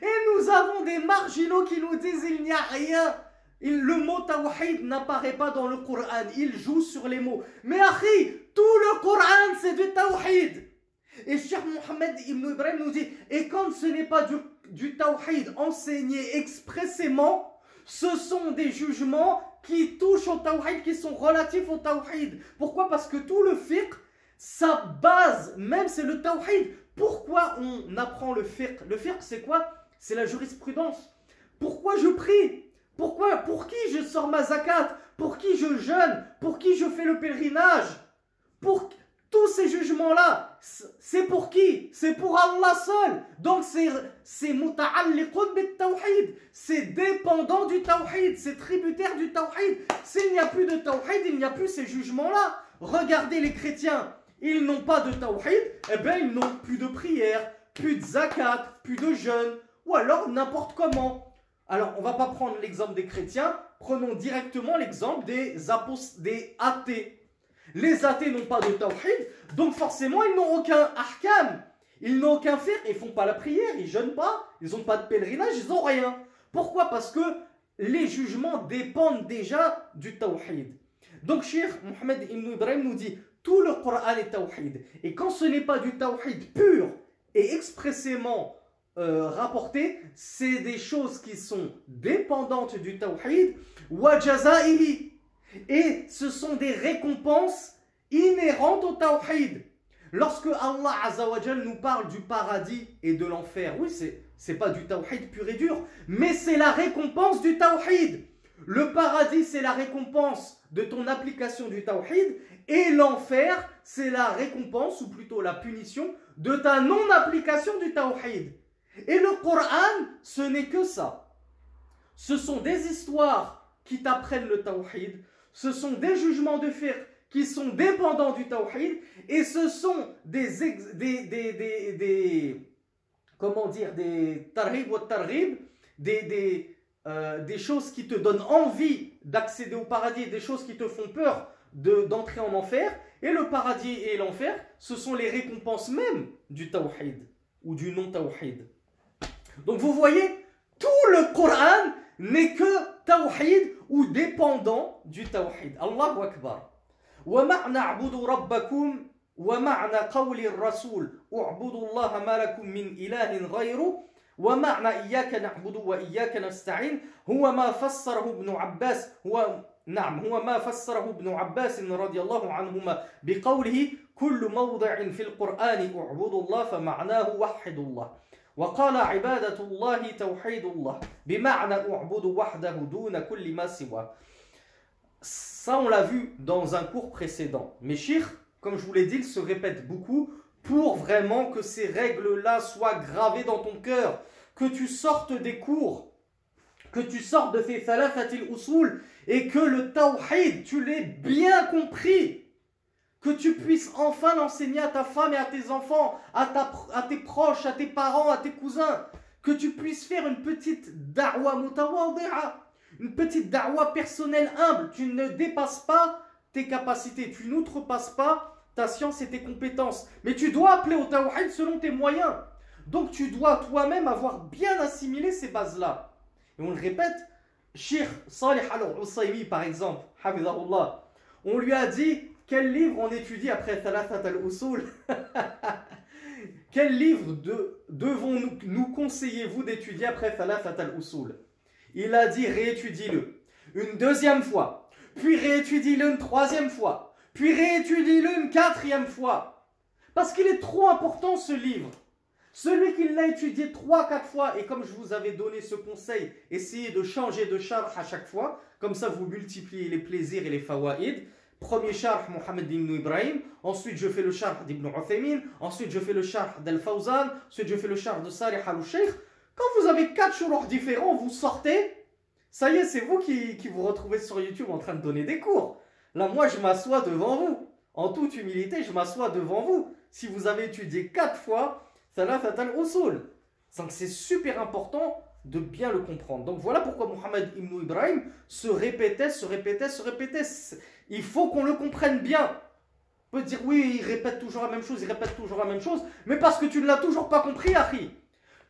Et nous avons des marginaux qui nous disent il n'y a rien le mot tawhid n'apparaît pas dans le Coran. Il joue sur les mots. Mais Akhi, tout le Coran c'est du tawhid. Et Cheikh Mohammed ibn Ibrahim nous dit, et quand ce n'est pas du, du tawhid enseigné expressément, ce sont des jugements qui touchent au tawhid, qui sont relatifs au tawhid. Pourquoi? Parce que tout le fiqh, sa base même c'est le tawhid. Pourquoi on apprend le fiqh? Le fiqh c'est quoi? C'est la jurisprudence. Pourquoi je prie? Pourquoi? Pour qui je sors ma zakat? Pour qui je jeûne? Pour qui je fais le pèlerinage? Pour tous ces jugements-là, c'est pour qui? C'est pour Allah seul. Donc c'est c'est tawhid. C'est dépendant du tawhid, c'est tributaire du tawhid. S'il n'y a plus de tawhid, il n'y a plus ces jugements-là. Regardez les chrétiens, ils n'ont pas de tawhid, eh bien ils n'ont plus de prière, plus de zakat, plus de jeûne, ou alors n'importe comment. Alors, on ne va pas prendre l'exemple des chrétiens, prenons directement l'exemple des, des athées. Les athées n'ont pas de tawhid, donc forcément, ils n'ont aucun ahkam. Ils n'ont aucun faire, ils font pas la prière, ils jeûnent pas, ils n'ont pas de pèlerinage, ils n'ont rien. Pourquoi? Parce que les jugements dépendent déjà du tawhid. Donc, Cheikh Mohamed Ibn Ibrahim nous dit tout le Coran est tawhid. Et quand ce n'est pas du tawhid pur et expressément euh, rapporté, c'est des choses qui sont dépendantes du tawhid, et ce sont des récompenses inhérentes au tawhid. Lorsque Allah Azzawajal nous parle du paradis et de l'enfer, oui, c'est c'est pas du tawhid pur et dur, mais c'est la récompense du tawhid. Le paradis, c'est la récompense de ton application du tawhid, et l'enfer, c'est la récompense, ou plutôt la punition, de ta non-application du tawhid. Et le Coran, ce n'est que ça. Ce sont des histoires qui t'apprennent le tawhid, ce sont des jugements de faire qui sont dépendants du tawhid, et ce sont des, comment dire, des tarhib ou tarhib, euh, des choses qui te donnent envie d'accéder au paradis, des choses qui te font peur d'entrer en enfer. Et le paradis et l'enfer, ce sont les récompenses même du tawhid ou du non-tawhid. Donc vous voyez, tout le Coran n'est que tawhid ou dépendant du tawhid. Allahu Akbar. ومعنى قول الرسول اعبدوا الله ما لكم من إله غيره ومعنى إياك نعبد وإياك نستعين هو ما فسره ابن عباس هو نعم هو ما فسره ابن عباس رضي الله عنهما بقوله كل موضع في القرآن اعبدوا الله فمعناه وحد الله وقال عبادة الله توحيد الله بمعنى اعبد وحده دون كل ما سواه Ça, on l'a vu dans un cours précédent. Mais Shir, comme je vous l'ai dit, il se répète beaucoup pour vraiment que ces règles-là soient gravées dans ton cœur, que tu sortes des cours, que tu sortes de ces thalathatil usul et que le tawhid, tu l'aies bien compris, que tu puisses enfin l'enseigner à ta femme et à tes enfants, à, à tes proches, à tes parents, à tes cousins, que tu puisses faire une petite da'wa mutawadi'a, une petite da'wa personnelle humble, tu ne dépasses pas tes capacités, tu n'outrepasses pas ta science et tes compétences. Mais tu dois appeler au tawhid selon tes moyens. Donc tu dois toi-même avoir bien assimilé ces bases-là. Et on le répète, Sheikh Salih al-Usaymi par exemple, on lui a dit quel livre on étudie après Thalathat al-Usul Quel livre devons-nous nous conseillez-vous d'étudier après Thalathat al-Usul Il a dit réétudie-le une deuxième fois, puis réétudie-le une troisième fois, puis réétudie-le une quatrième fois. Parce qu'il est trop important ce livre. Celui qui l'a étudié trois, quatre fois, et comme je vous avais donné ce conseil, essayez de changer de char à chaque fois, comme ça vous multipliez les plaisirs et les fawaïd. Premier char, Mohamed ibn Ibrahim, ensuite je fais le char d'Ibn Uthaymin, ensuite je fais le char d'Al-Fawzan, ensuite je fais le char de Salih al-Sheikh. Quand vous avez quatre chourours différents, vous sortez, ça y est, c'est vous qui, vous retrouvez sur YouTube en train de donner des cours. Là, moi, je m'assois devant vous. En toute humilité, je m'assois devant vous. Si vous avez étudié quatre fois, Salah Fatal Usul. Donc, c'est super important de bien le comprendre. Donc, voilà pourquoi Mohamed Ibn Ibrahim se répétait, se répétait, se répétait. Il faut qu'on le comprenne bien. On peut dire, oui, il répète toujours la même chose, il répète toujours la même chose, mais parce que tu ne l'as toujours pas compris, Harry.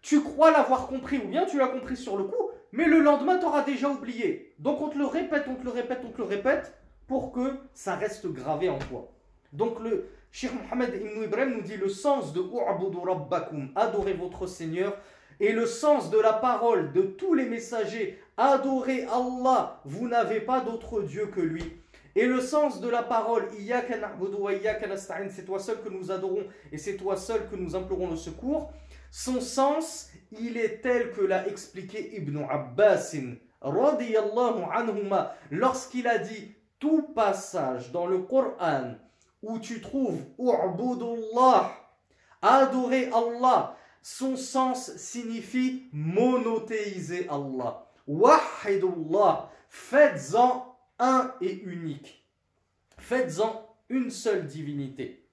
Tu crois l'avoir compris, ou bien tu l'as compris sur le coup, mais le lendemain, tu auras déjà oublié. Donc, on te le répète, on te le répète, on te le répète pour que ça reste gravé en toi. Donc le Cheikh Mohammed Ibn Ibrahim nous dit le sens de Rabbakum, adorez votre Seigneur, et le sens de la parole de tous les messagers, adorez Allah, vous n'avez pas d'autre Dieu que lui. Et le sens de la parole, c'est toi seul que nous adorons et c'est toi seul que nous implorons le secours. Son sens, il est tel que l'a expliqué Ibn Abbas, lorsqu'il a dit tout passage dans le Coran où tu trouves adorer Allah, son sens signifie monothéiser Allah. Wahidullah, faites-en un et unique. Faites-en une seule divinité.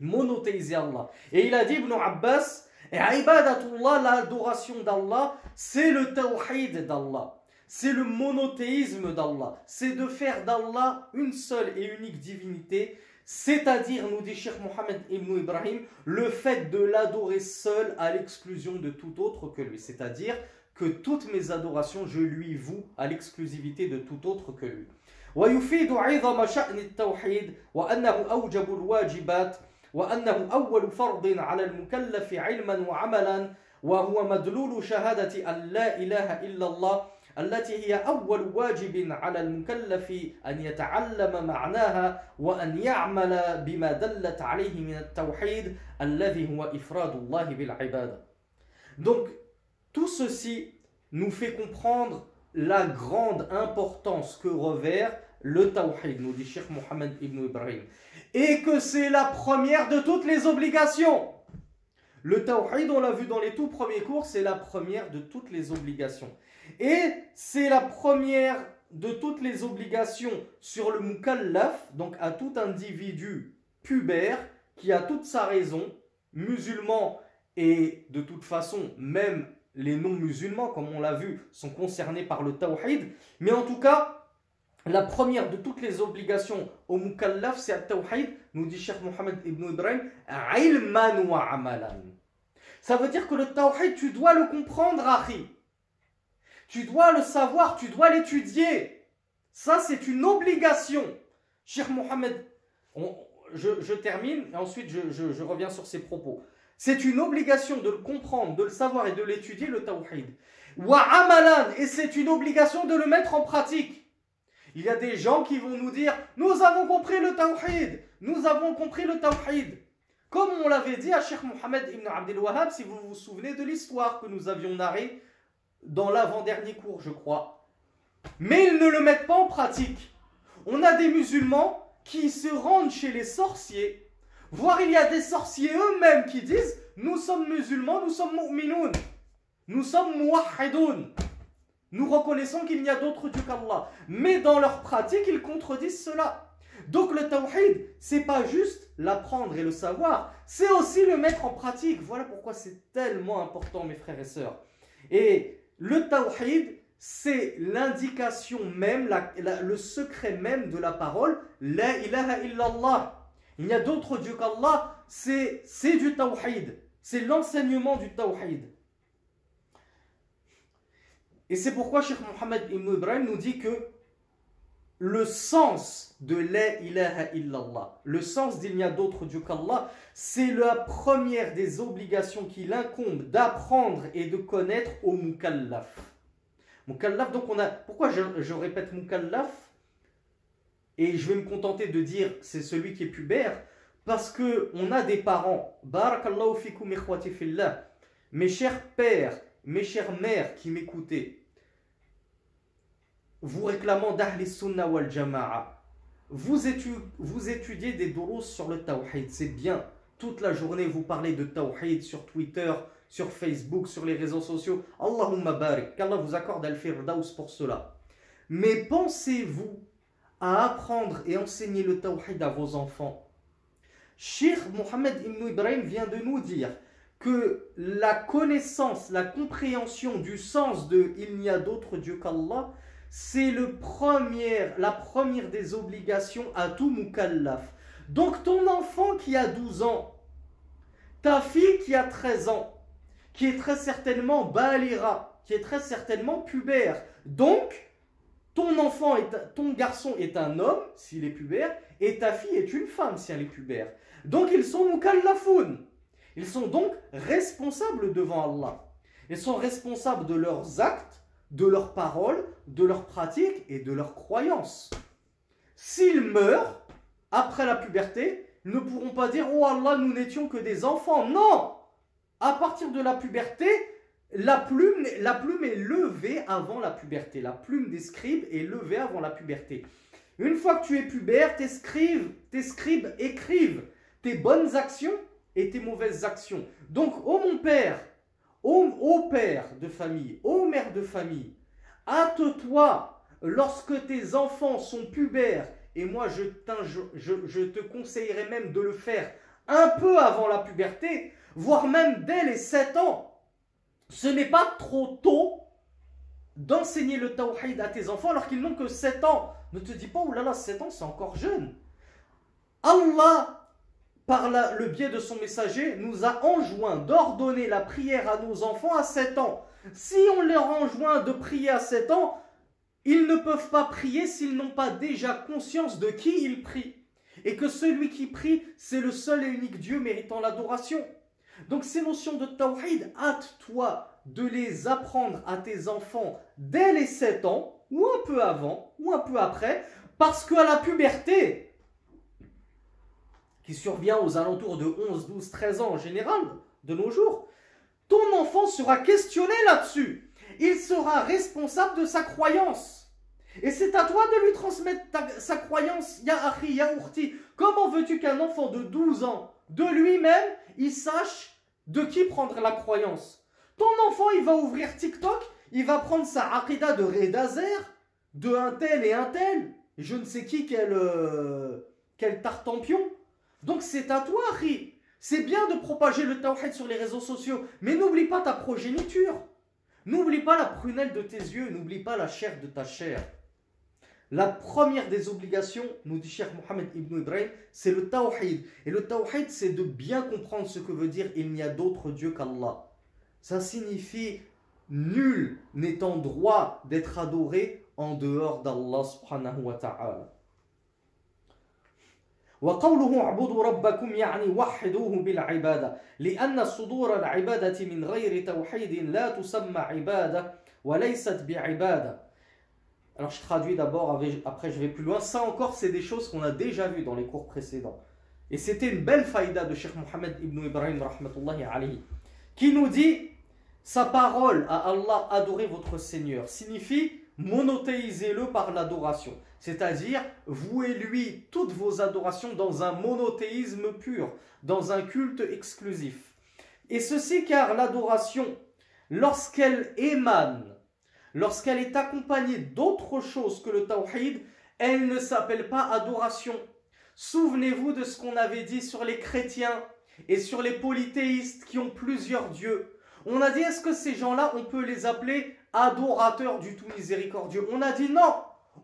Monothéiser Allah. Et il a dit Ibn Abbas, et ibadatullah, l'adoration d'Allah, c'est le tawhid d'Allah c'est le monothéisme d'Allah. C'est de faire d'Allah une seule et unique divinité, c'est-à-dire, nous dit Cheikh Mohammed ibn Ibrahim, le fait de l'adorer seul à l'exclusion de tout autre que lui. C'est-à-dire que toutes mes adorations, je lui voue à l'exclusivité de tout autre que lui. ويفيد عظم شأن التوحيد وأنه أوجب الواجبات وأنه أول فرض على المكلف علما وعملا وهو مدلول شهادة أن لا إله إلا الله التي هي أول واجب على المكلف أن يتعلم معناها وأن يعمل بما دلت عليه من التوحيد الذي هو إفراد الله بالعبادة. Donc, tout ceci nous fait comprendre la grande importance que revêt le tawhid, nous dit Cheikh Mohammed ibn Ibrahim, et que c'est la première de toutes les obligations. Le tawhid, on l'a vu dans les tout premiers cours, c'est la première de toutes les obligations. Et c'est la première de toutes les obligations sur le mukallaf, donc à tout individu pubère qui a toute sa raison, musulman et de toute façon même les non-musulmans, comme on l'a vu, sont concernés par le tawhid. Mais en tout cas, la première de toutes les obligations au mukallaf, c'est le tawhid, nous dit Cheikh Mohammed ibn Ibrahim, ilman wa amalan. Ça veut dire que le tawhid, tu dois le comprendre, Akhi. Tu dois le savoir, tu dois l'étudier. Ça, c'est une obligation. Cheikh Mohammed, je, termine et ensuite je, reviens sur ses propos. C'est une obligation de le comprendre, de le savoir et de l'étudier, le tawhid. Wa amalan, et c'est une obligation de le mettre en pratique. Il y a des gens qui vont nous dire Nous avons compris le tawhid, nous avons compris le tawhid. Comme on l'avait dit à Cheikh Mohammed ibn Abdel Wahhab, si vous vous souvenez de l'histoire que nous avions narrée dans l'avant-dernier cours, je crois. Mais ils ne le mettent pas en pratique. On a des musulmans qui se rendent chez les sorciers Voire il y a des sorciers eux-mêmes qui disent Nous sommes musulmans, nous sommes mu'minoun. Nous sommes muwahhidoun. Nous reconnaissons qu'il n'y a d'autre Dieu qu'Allah. Mais dans leur pratique, ils contredisent cela. Donc le tawhid, c'est pas juste l'apprendre et le savoir, c'est aussi le mettre en pratique. Voilà pourquoi c'est tellement important, mes frères et sœurs. Et le tawhid, c'est l'indication même, le secret même de la parole, La ilaha illallah. Il n'y a d'autre Dieu qu'Allah, c'est du tawhid. C'est l'enseignement du tawhid. Et c'est pourquoi Cheikh Mohammed ibn Ibrahim nous dit que le sens de la illallah, le sens d'il n'y a d'autre Dieu qu'Allah, c'est la première des obligations qu'il incombe d'apprendre et de connaître au mukallaf. Mukallaf, donc on a. Pourquoi je, répète mukallaf? Et je vais me contenter de dire c'est celui qui est pubère parce que on a des parents barakallahu fikum fillah mes chers pères mes chères mères qui m'écoutez vous réclamant d'Ahli Sunnah wal Jama'a. Vous, étudiez des doros sur le tawhid c'est bien. Toute la journée vous parlez de tawhid sur Twitter sur Facebook sur les réseaux sociaux. Allahumma barik qu'Allah vous accorde al-firdaus pour cela. Mais pensez-vous à apprendre et enseigner le tawhid à vos enfants? Sheikh Mohammed ibn Ibrahim vient de nous dire que la connaissance, la compréhension du sens de il n'y a d'autre Dieu qu'Allah, c'est la première des obligations à tout mukallaf. Donc ton enfant qui a 12 ans, ta fille qui a 13 ans, qui est très certainement balira, qui est très certainement pubère, donc ton enfant, est, ton garçon est un homme s'il est pubère, et ta fille est une femme si elle est pubère. Donc ils sont mukallafoun. Ils sont donc responsables devant Allah. Ils sont responsables de leurs actes, de leurs paroles, de leurs pratiques et de leurs croyances. S'ils meurent après la puberté, ils ne pourront pas dire Oh Allah, nous n'étions que des enfants. Non À partir de la puberté, la plume, la plume est levée avant la puberté. La plume des scribes est levée avant la puberté. Une fois que tu es pubère, tes scribes, tes scribes écrivent tes bonnes actions et tes mauvaises actions. Donc, ô mon père, ô, père de famille, ô mère de famille, hâte-toi lorsque tes enfants sont pubères, et moi je, je te conseillerais même de le faire un peu avant la puberté, voire même dès les 7 ans ce n'est pas trop tôt d'enseigner le tawhid à tes enfants alors qu'ils n'ont que 7 ans. Ne te dis pas, oulala, 7 ans, c'est encore jeune. Allah par le biais de son messager, nous a enjoint d'ordonner la prière à nos enfants à 7 ans. Si on leur enjoint de prier à 7 ans, ils ne peuvent pas prier s'ils n'ont pas déjà conscience de qui ils prient. Et que celui qui prie, c'est le seul et unique Dieu méritant l'adoration. Donc ces notions de tawhid, hâte-toi de les apprendre à tes enfants dès les 7 ans, ou un peu avant, ou un peu après, parce qu'à la puberté, qui survient aux alentours de 11, 12, 13 ans en général, de nos jours, ton enfant sera questionné là-dessus. Il sera responsable de sa croyance. Et c'est à toi de lui transmettre sa croyance, ya akhi, ya urti. Comment veux-tu qu'un enfant de 12 ans, de lui-même, il sache de qui prendre la croyance? Ton enfant, il va ouvrir TikTok, il va prendre sa aqidah de Redazer, de un tel et un tel, je ne sais qui, quel, euh, quel tartampion. Donc c'est à toi, Ri. C'est bien de propager le tawhid sur les réseaux sociaux, mais n'oublie pas ta progéniture. N'oublie pas la prunelle de tes yeux, n'oublie pas la chair de ta chair. La première des obligations, nous dit Cheikh Mohammed ibn Ibrahim, c'est le tawhid. Et le tawhid, c'est de bien comprendre ce que veut dire il n'y a d'autre Dieu qu'Allah. Ça signifie nul n'est en droit d'être adoré en dehors d'Allah ta'ala. وقوله اعبدوا ربكم يعني وحدوه بالعبادة لأن صدور العبادة من غير توحيد لا تسمى عبادة وليست بعبادة Alors je traduis d'abord, après je vais plus loin. Ça encore, c'est des choses qu'on a déjà vues dans les cours précédents. Et c'était une belle faïda de Cheikh Mohammed ibn Ibrahim rahmatullahi alayhi, qui nous dit sa parole à Allah, adorez votre Seigneur, signifie monothéisez-le par l'adoration. C'est-à-dire, vouez-lui toutes vos adorations dans un monothéisme pur, dans un culte exclusif. Et ceci car l'adoration, lorsqu'elle émane, lorsqu'elle est accompagnée d'autre chose que le tawhid, elle ne s'appelle pas adoration. Souvenez-vous de ce qu'on avait dit sur les chrétiens et sur les polythéistes qui ont plusieurs dieux. On a dit, est-ce que ces gens-là, on peut les appeler adorateurs du tout miséricordieux? On a dit non,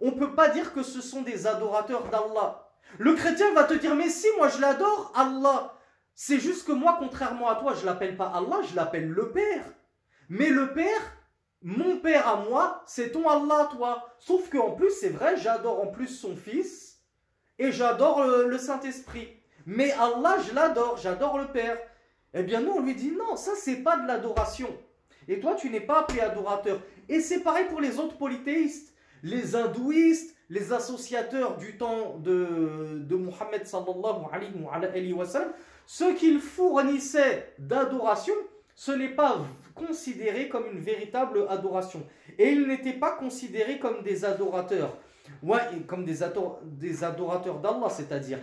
on ne peut pas dire que ce sont des adorateurs d'Allah. Le chrétien va te dire, mais si, moi je l'adore, Allah. C'est juste que moi, contrairement à toi, je l'appelle pas Allah, je l'appelle le Père. Mais le Père, mon Père à moi, c'est ton Allah, toi. Sauf qu'en plus, c'est vrai, j'adore en plus son Fils et j'adore le, le Saint-Esprit. Mais Allah, je l'adore, j'adore le Père. Eh bien nous, on lui dit non, ça c'est pas de l'adoration. Et toi, tu n'es pas appelé adorateur. Et c'est pareil pour les autres polythéistes, les hindouistes, les associateurs du temps de, de Muhammad sallallahu alayhi wa sallam. Ce qu'ils fournissaient d'adoration, ce n'est pas considéré comme une véritable adoration. Et ils n'étaient pas considérés comme des adorateurs comme des, des adorateurs d'Allah, c'est-à-dire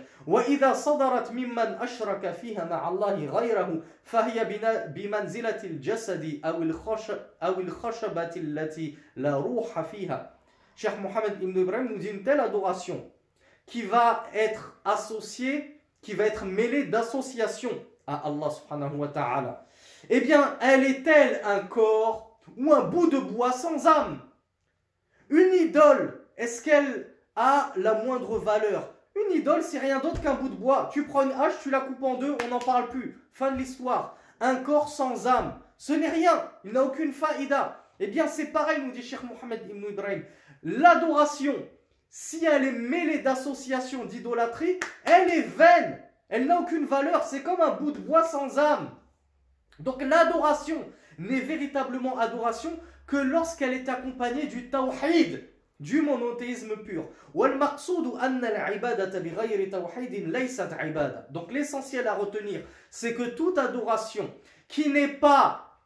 Cheikh Mohamed Ibn Ibrahim nous dit une telle adoration qui va être associée, qui va être mêlée d'association à Allah subhanahu wa ta'ala. Eh bien, elle est-elle un corps ou un bout de bois sans âme Une idole, est-ce qu'elle a la moindre valeur? Une idole, c'est rien d'autre qu'un bout de bois. Tu prends une hache, tu la coupes en deux, on n'en parle plus. Fin de l'histoire. Un corps sans âme, ce n'est rien. Il n'a aucune faïda. Eh bien, c'est pareil, nous dit Cheikh Mohamed Ibn Ibrahim. L'adoration, si elle est mêlée d'associations d'idolâtrie, elle est vaine. Elle n'a aucune valeur. C'est comme un bout de bois sans âme. Donc l'adoration n'est véritablement adoration que lorsqu'elle est accompagnée du tawhid du monothéisme pur. Donc l'essentiel à retenir, c'est que toute adoration qui n'est pas,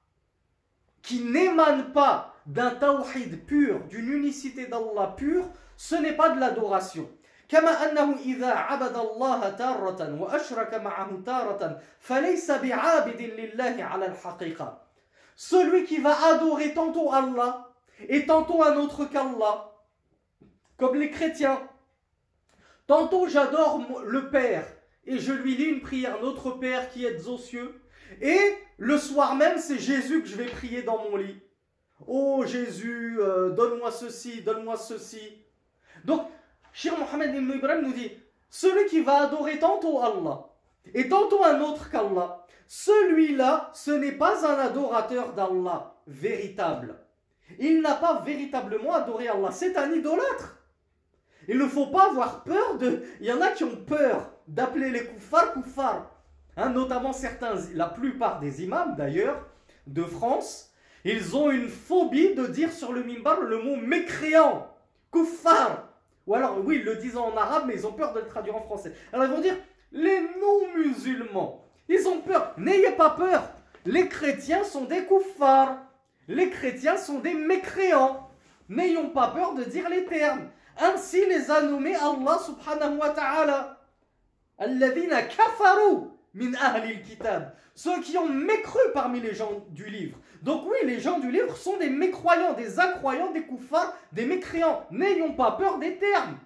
qui n'émane pas d'un tawhid pur, d'une unicité d'Allah pure, ce n'est pas de l'adoration. كما أنه إذا عبد الله تارة وأشرك معه تارة فليس بعابد لله على الحقيقة. Celui qui va adorer tantôt Allah et tantôt un autre qu'Allah, comme les chrétiens. Tantôt j'adore le Père et je lui lis une prière, notre Père qui êtes aux cieux. Et le soir même, c'est Jésus que je vais prier dans mon lit. Oh Jésus, euh, donne-moi ceci, donne-moi ceci. Donc, Shir Mohammed ibn Ibrahim nous dit, celui qui va adorer tantôt Allah, et tantôt un autre qu'Allah, celui-là, ce n'est pas un adorateur d'Allah véritable. Il n'a pas véritablement adoré Allah, c'est un idolâtre. Il ne faut pas avoir peur de... Il y en a qui ont peur d'appeler les koufars koufars. Hein, notamment certains, la plupart des imams d'ailleurs, de France, ils ont une phobie de dire sur le mimbar le mot mécréant, koufar. Ou alors, oui, ils le disent en arabe, mais ils ont peur de le traduire en français. Alors ils vont dire, les non-musulmans, ils ont peur. N'ayez pas peur. Les chrétiens sont des koufars. Les chrétiens sont des mécréants. N'ayons pas peur de dire les termes. Ainsi les a nommés Allah subhanahu wa ta'ala. Alladhina kafaru min ahli kitab Ceux qui ont mécru parmi les gens du livre. Donc oui, les gens du livre sont des mécroyants, des incroyants, des koufars, des mécréants. N'ayons pas peur des termes.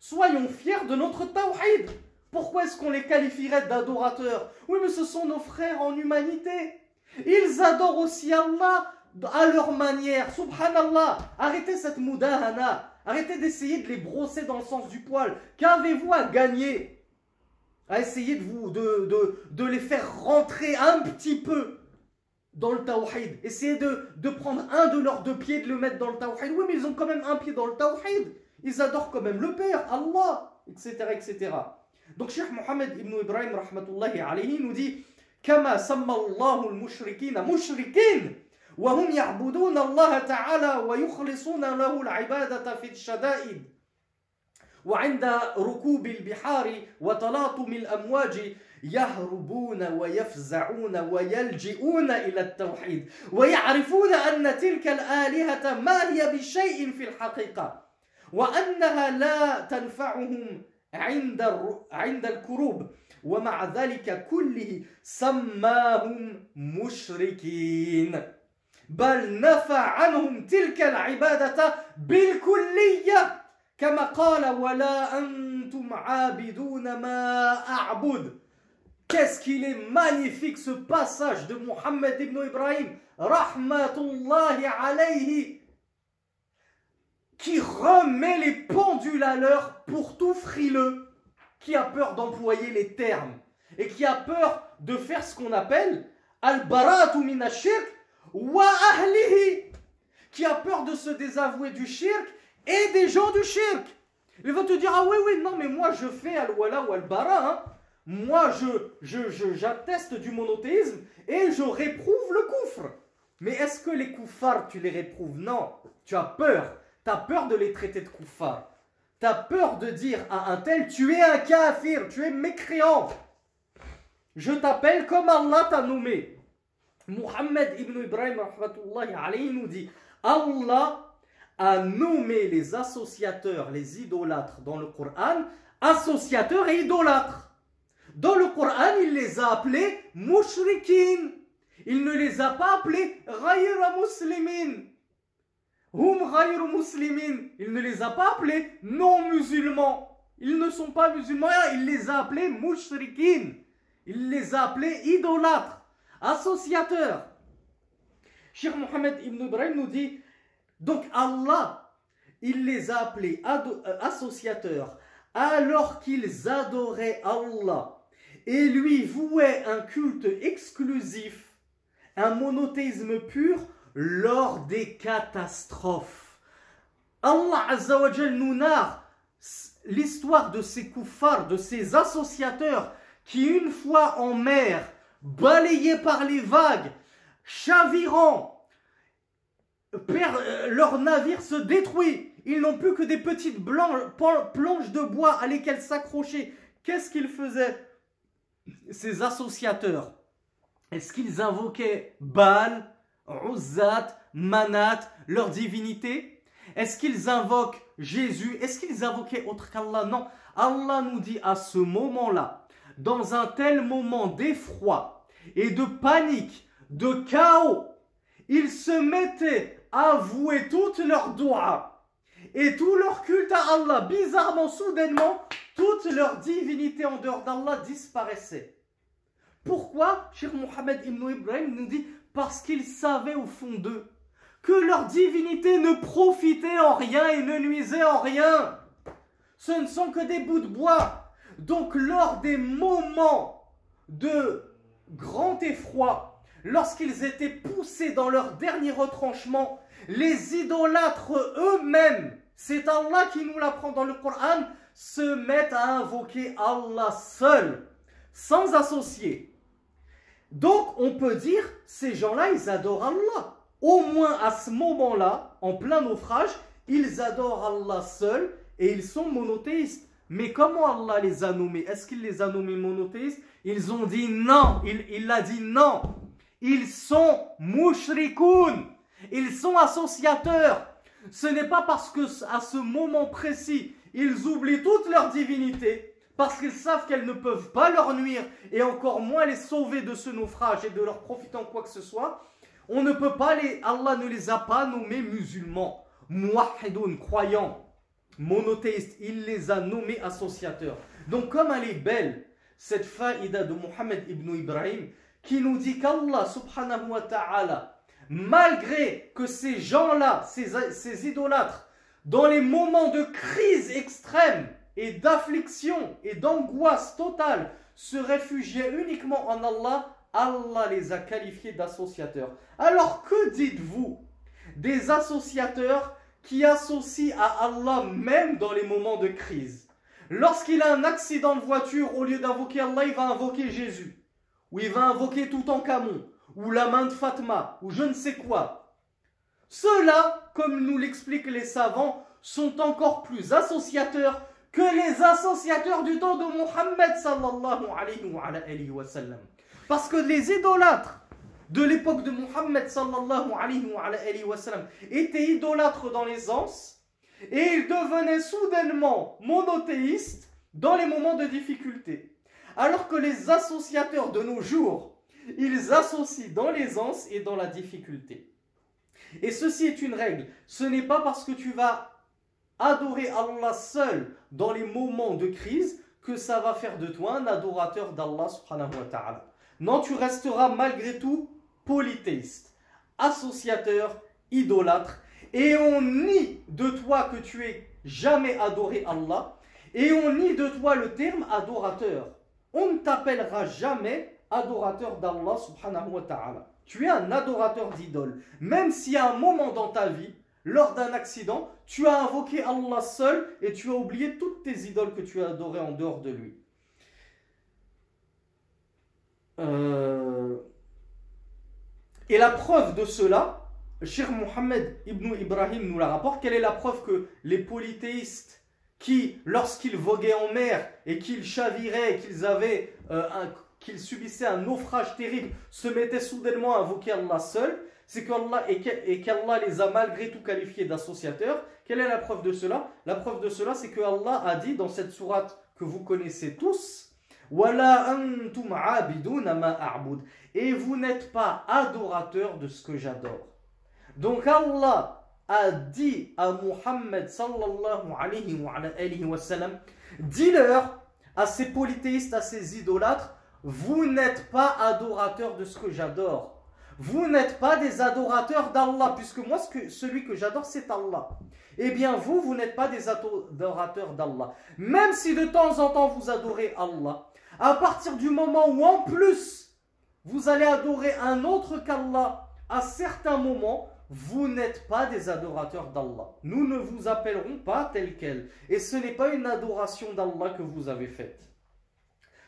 Soyons fiers de notre tawhid. Pourquoi est-ce qu'on les qualifierait d'adorateurs? Oui, mais ce sont nos frères en humanité. Ils adorent aussi Allah à leur manière. Subhanallah. Arrêtez cette mudahana. Arrêtez d'essayer de les brosser dans le sens du poil. Qu'avez-vous à gagner? À essayer de, vous, de les faire rentrer un petit peu dans le tawhid. Essayez de, de prendre un de leurs deux pieds, de le mettre dans le tawhid. Oui, mais ils ont quand même un pied dans le tawhid. Ils adorent quand même le Père, Allah, etc. etc. Donc, Cheikh Mohammed ibn Ibrahim rahmatullahi alayhi nous dit كما سمى الله المشركين مشركين وهم يعبدون الله تعالى ويخلصون له العبادة في الشدائد وعند ركوب البحار وتلاطم الأمواج يهربون ويفزعون ويلجئون إلى التوحيد ويعرفون أن تلك الآلهة ما هي بشيء في الحقيقة وأنها لا تنفعهم عند عند الكروب ومع ذلك كله سماهم مشركين. بل نفى عنهم تلك العبادة بالكلية كما قال ولا أنتم عابدون ما اعبد. Qu'est-ce qu'il est magnifique ce passage de Mohammed ibn Ibrahim, rahmatullahi alayhi, qui remet les pendules à l'heure pour tout frileux, qui a peur d'employer les termes et qui a peur de faire ce qu'on appelle al-baratu min shirk wa ahlihi, qui a peur de se désavouer du shirk et des gens du shirk. Il va te dire, ah oui, oui, non, mais moi je fais al-wala ou al-bara, hein moi je, j'atteste du monothéisme et je réprouve le coufre. Mais est-ce que les koufars, tu les réprouves? Non, tu as peur. Tu as peur de les traiter de koufars. Tu as peur de dire à un tel, tu es un kafir, tu es mécréant. Je t'appelle comme Allah t'a nommé. Muhammad ibn Ibrahim nous dit, Allah a nommé les associateurs, les idolâtres dans le Coran, associateurs et idolâtres. Dans le Coran, il les a appelés mushrikin. Il ne les a pas appelés ghayra muslimin. Hum muslimin. Il ne les a pas appelés non musulmans. Ils ne sont pas musulmans, il les a appelés mushrikin. Il les a appelés idolâtres, associateurs. Cheikh Mohammed ibn Ibrahim nous dit donc Allah, il les a appelés euh, associateurs alors qu'ils adoraient Allah et lui vouait un culte exclusif, un monothéisme pur lors des catastrophes. Allah Azzawajal nous narre l'histoire de ces koufars, de ces associateurs qui une fois en mer, balayés par les vagues, chavirant, euh, leur navire se détruit. Ils n'ont plus que des petites planches de bois à lesquelles s'accrocher. Qu'est-ce qu'ils faisaient? Ces associateurs, est-ce qu'ils invoquaient Baal, Uzzat, Manat, leur divinité? Est-ce qu'ils invoquent Jésus? Est-ce qu'ils invoquaient autre qu'Allah? Non. Allah nous dit à ce moment-là, dans un tel moment d'effroi et de panique, de chaos, ils se mettaient à vouer toutes leurs doigts et tout leur culte à Allah. Bizarrement, soudainement, toute leur divinité en dehors d'Allah disparaissait. Pourquoi Cheikh Mohammed ibn Ibrahim nous dit parce qu'ils savaient au fond d'eux que leur divinité ne profitait en rien et ne nuisait en rien. Ce ne sont que des bouts de bois. Donc lors des moments de grand effroi lorsqu'ils étaient poussés dans leur dernier retranchement. Les idolâtres eux-mêmes, c'est Allah qui nous l'apprend dans le Coran, se mettent à invoquer Allah seul, sans associer. Donc on peut dire, ces gens-là, ils adorent Allah. Au moins à ce moment-là, en plein naufrage, ils adorent Allah seul et ils sont monothéistes. Mais comment Allah les a nommés? Est-ce qu'il les a nommés monothéistes? Ils ont dit non. Il, il a dit non. Ils sont mushrikoun. Ils sont associateurs. Ce n'est pas parce que à ce moment précis, ils oublient toute leur divinité, parce qu'ils savent qu'elles ne peuvent pas leur nuire et encore moins les sauver de ce naufrage et de leur profiter en quoi que ce soit. On ne peut pas les, Allah ne les a pas nommés musulmans, muwahhidoun, croyants, monothéistes. Il les a nommés associateurs. Donc comme elle est belle, cette faïda de Mohammed ibn Ibrahim, qui nous dit qu'Allah subhanahu wa ta'ala, malgré que ces gens-là, ces, ces idolâtres, dans les moments de crise extrême et d'affliction et d'angoisse totale, se réfugiaient uniquement en Allah, Allah les a qualifiés d'associateurs. Alors que dites-vous des associateurs qui associent à Allah même dans les moments de crise? Lorsqu'il a un accident de voiture, au lieu d'invoquer Allah, il va invoquer Jésus. Ou il va invoquer tout en camon. Ou la main de Fatma. Ou je ne sais quoi. Ceux-là, comme nous l'expliquent les savants, sont encore plus associateurs que les associateurs du temps de Muhammad sallallahu alayhi wa sallam. Parce que les idolâtres de l'époque de sallam étaient idolâtres dans l'aisance et ils devenaient soudainement monothéistes dans les moments de difficulté. Alors que les associateurs de nos jours, ils associent dans l'aisance et dans la difficulté. Et ceci est une règle. Ce n'est pas parce que tu vas adorer Allah seul dans les moments de crise que ça va faire de toi un adorateur d'Allah subhanahu wa ta'ala. Non, tu resteras malgré tout polythéiste, associateur, idolâtre, et on nie de toi que tu aies jamais adoré Allah, et on nie de toi le terme adorateur. On ne t'appellera jamais adorateur d'Allah subhanahu wa ta'ala. Tu es un adorateur d'idole. Même si à un moment dans ta vie, lors d'un accident, tu as invoqué Allah seul et tu as oublié toutes tes idoles que tu as adorées en dehors de lui. Euh, et la preuve de cela, Cheikh Mohammed ibn Ibrahim nous la rapporte. Quelle est la preuve que les polythéistes qui, lorsqu'ils voguaient en mer et qu'ils chaviraient, qu'ils avaient euh, qu'ils subissaient un naufrage terrible, se mettaient soudainement à invoquer Allah seul, c'est qu'Allah et qu'Allah les a malgré tout qualifiés d'associateurs. Quelle est la preuve de cela? La preuve de cela, c'est que Allah a dit dans cette sourate que vous connaissez tous, et vous n'êtes pas adorateurs de ce que j'adore. Donc Allah a dit à Muhammad sallallahu alayhi wa, dis-leur à ces polythéistes, à ces idolâtres, vous n'êtes pas adorateurs de ce que j'adore. Vous n'êtes pas des adorateurs d'Allah, puisque moi, celui que j'adore, c'est Allah. Eh bien, vous, vous n'êtes pas des adorateurs d'Allah. Même si de temps en temps vous adorez Allah, à partir du moment où en plus vous allez adorer un autre qu'Allah, à certains moments, vous n'êtes pas des adorateurs d'Allah. Nous ne vous appellerons pas tel quel. Et ce n'est pas une adoration d'Allah que vous avez faite.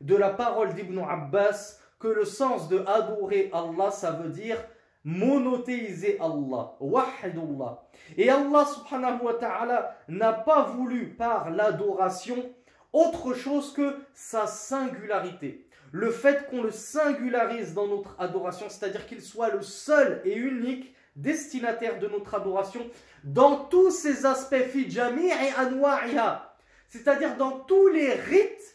de la parole d'Ibn Abbas que le sens de adorer Allah, ça veut dire monothéiser Allah, wahidullah. Et Allah subhanahu wa ta'ala n'a pas voulu par l'adoration autre chose que sa singularité. Le fait qu'on le singularise dans notre adoration, c'est-à-dire qu'il soit le seul et unique destinataire de notre adoration dans tous ses aspects, fi et anwa'iha, c'est-à-dire dans tous les rites,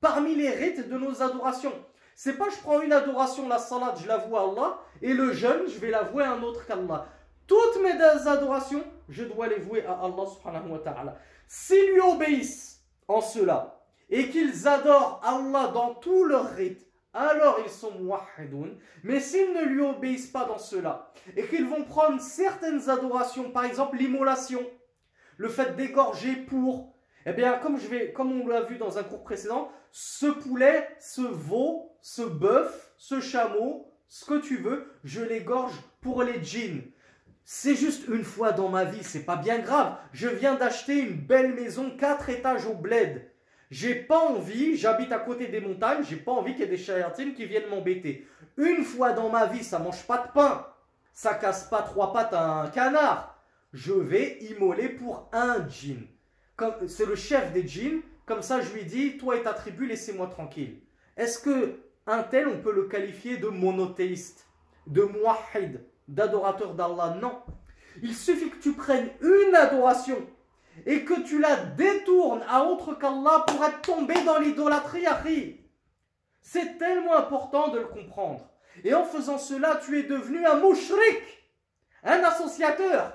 parmi les rites de nos adorations. C'est pas je prends une adoration, la salat, je la voue à Allah, et le jeûne, je vais la vouer à un autre qu'Allah. Toutes mes adorations, je dois les vouer à Allah subhanahu. S'ils lui obéissent en cela, et qu'ils adorent Allah dans tout leur rite, alors ils sont muwahhidoun. Mais s'ils ne lui obéissent pas dans cela, et qu'ils vont prendre certaines adorations, par exemple l'immolation, le fait d'égorger pour, eh bien, comme, on l'a vu dans un cours précédent, ce poulet, ce veau, ce bœuf, ce chameau, ce que tu veux, je l'égorge pour les djinns. C'est juste une fois dans ma vie, c'est pas bien grave. Je viens d'acheter une belle maison, quatre étages au bled. J'ai pas envie, j'habite à côté des montagnes, j'ai pas envie qu'il y ait des chayatines qui viennent m'embêter. Une fois dans ma vie, ça mange pas de pain, ça casse pas trois pattes à un canard. Je vais immoler pour un djinn. C'est le chef des djinns, comme ça je lui dis, toi et ta tribu, laissez-moi tranquille. Est-ce que un tel, on peut le qualifier de monothéiste, de muahid, d'adorateur d'Allah? Non. Il suffit que tu prennes une adoration et que tu la détournes à autre qu'Allah pour être tombé dans l'idolâtrie, C'est tellement important de le comprendre. Et en faisant cela, tu es devenu un mouchrik, un associateur,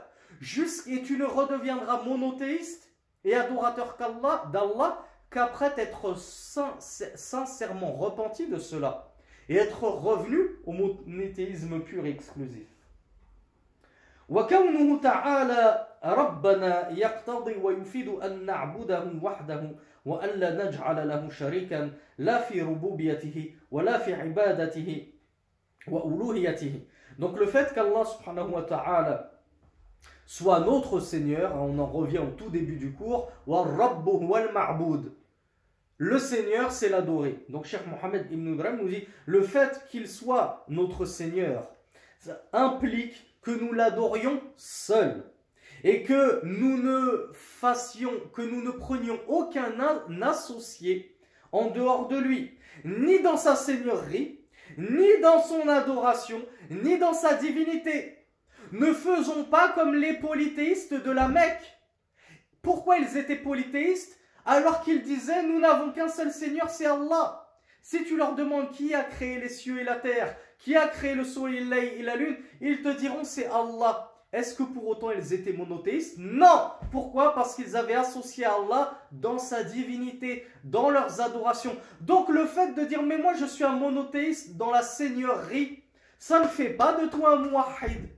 et tu ne redeviendras monothéiste et adorateur qu'Allah, d'Allah qu'après être sincèrement repenti de cela et être revenu au monothéisme pur et exclusif. وكونه تعالى ربنا يقتضي ويفيد أن نعبده وحده وأن لا نجعل له شريكا لا في ربوبيته ولا في عبادته وألوهيته Donc le fait qu'Allah subhanahu wa ta'ala soit notre Seigneur, on en revient au tout début du cours, le Seigneur, c'est l'adoré. Donc Cheikh Mohammed ibn Ibrahim nous dit, le fait qu'il soit notre Seigneur, ça implique que nous l'adorions seul et que nous ne fassions, que nous ne prenions aucun associé en dehors de lui, ni dans sa seigneurie, ni dans son adoration, ni dans sa divinité. Ne faisons pas comme les polythéistes de la Mecque. Pourquoi ils étaient polythéistes alors qu'ils disaient nous n'avons qu'un seul Seigneur, c'est Allah. Si tu leur demandes qui a créé les cieux et la terre, qui a créé le soleil et la lune, ils te diront c'est Allah. Est-ce que pour autant ils étaient monothéistes? Non Pourquoi? Parce qu'ils avaient associé Allah dans sa divinité, dans leurs adorations. Donc le fait de dire mais moi je suis un monothéiste dans la seigneurie, ça ne fait pas de toi un muwahid.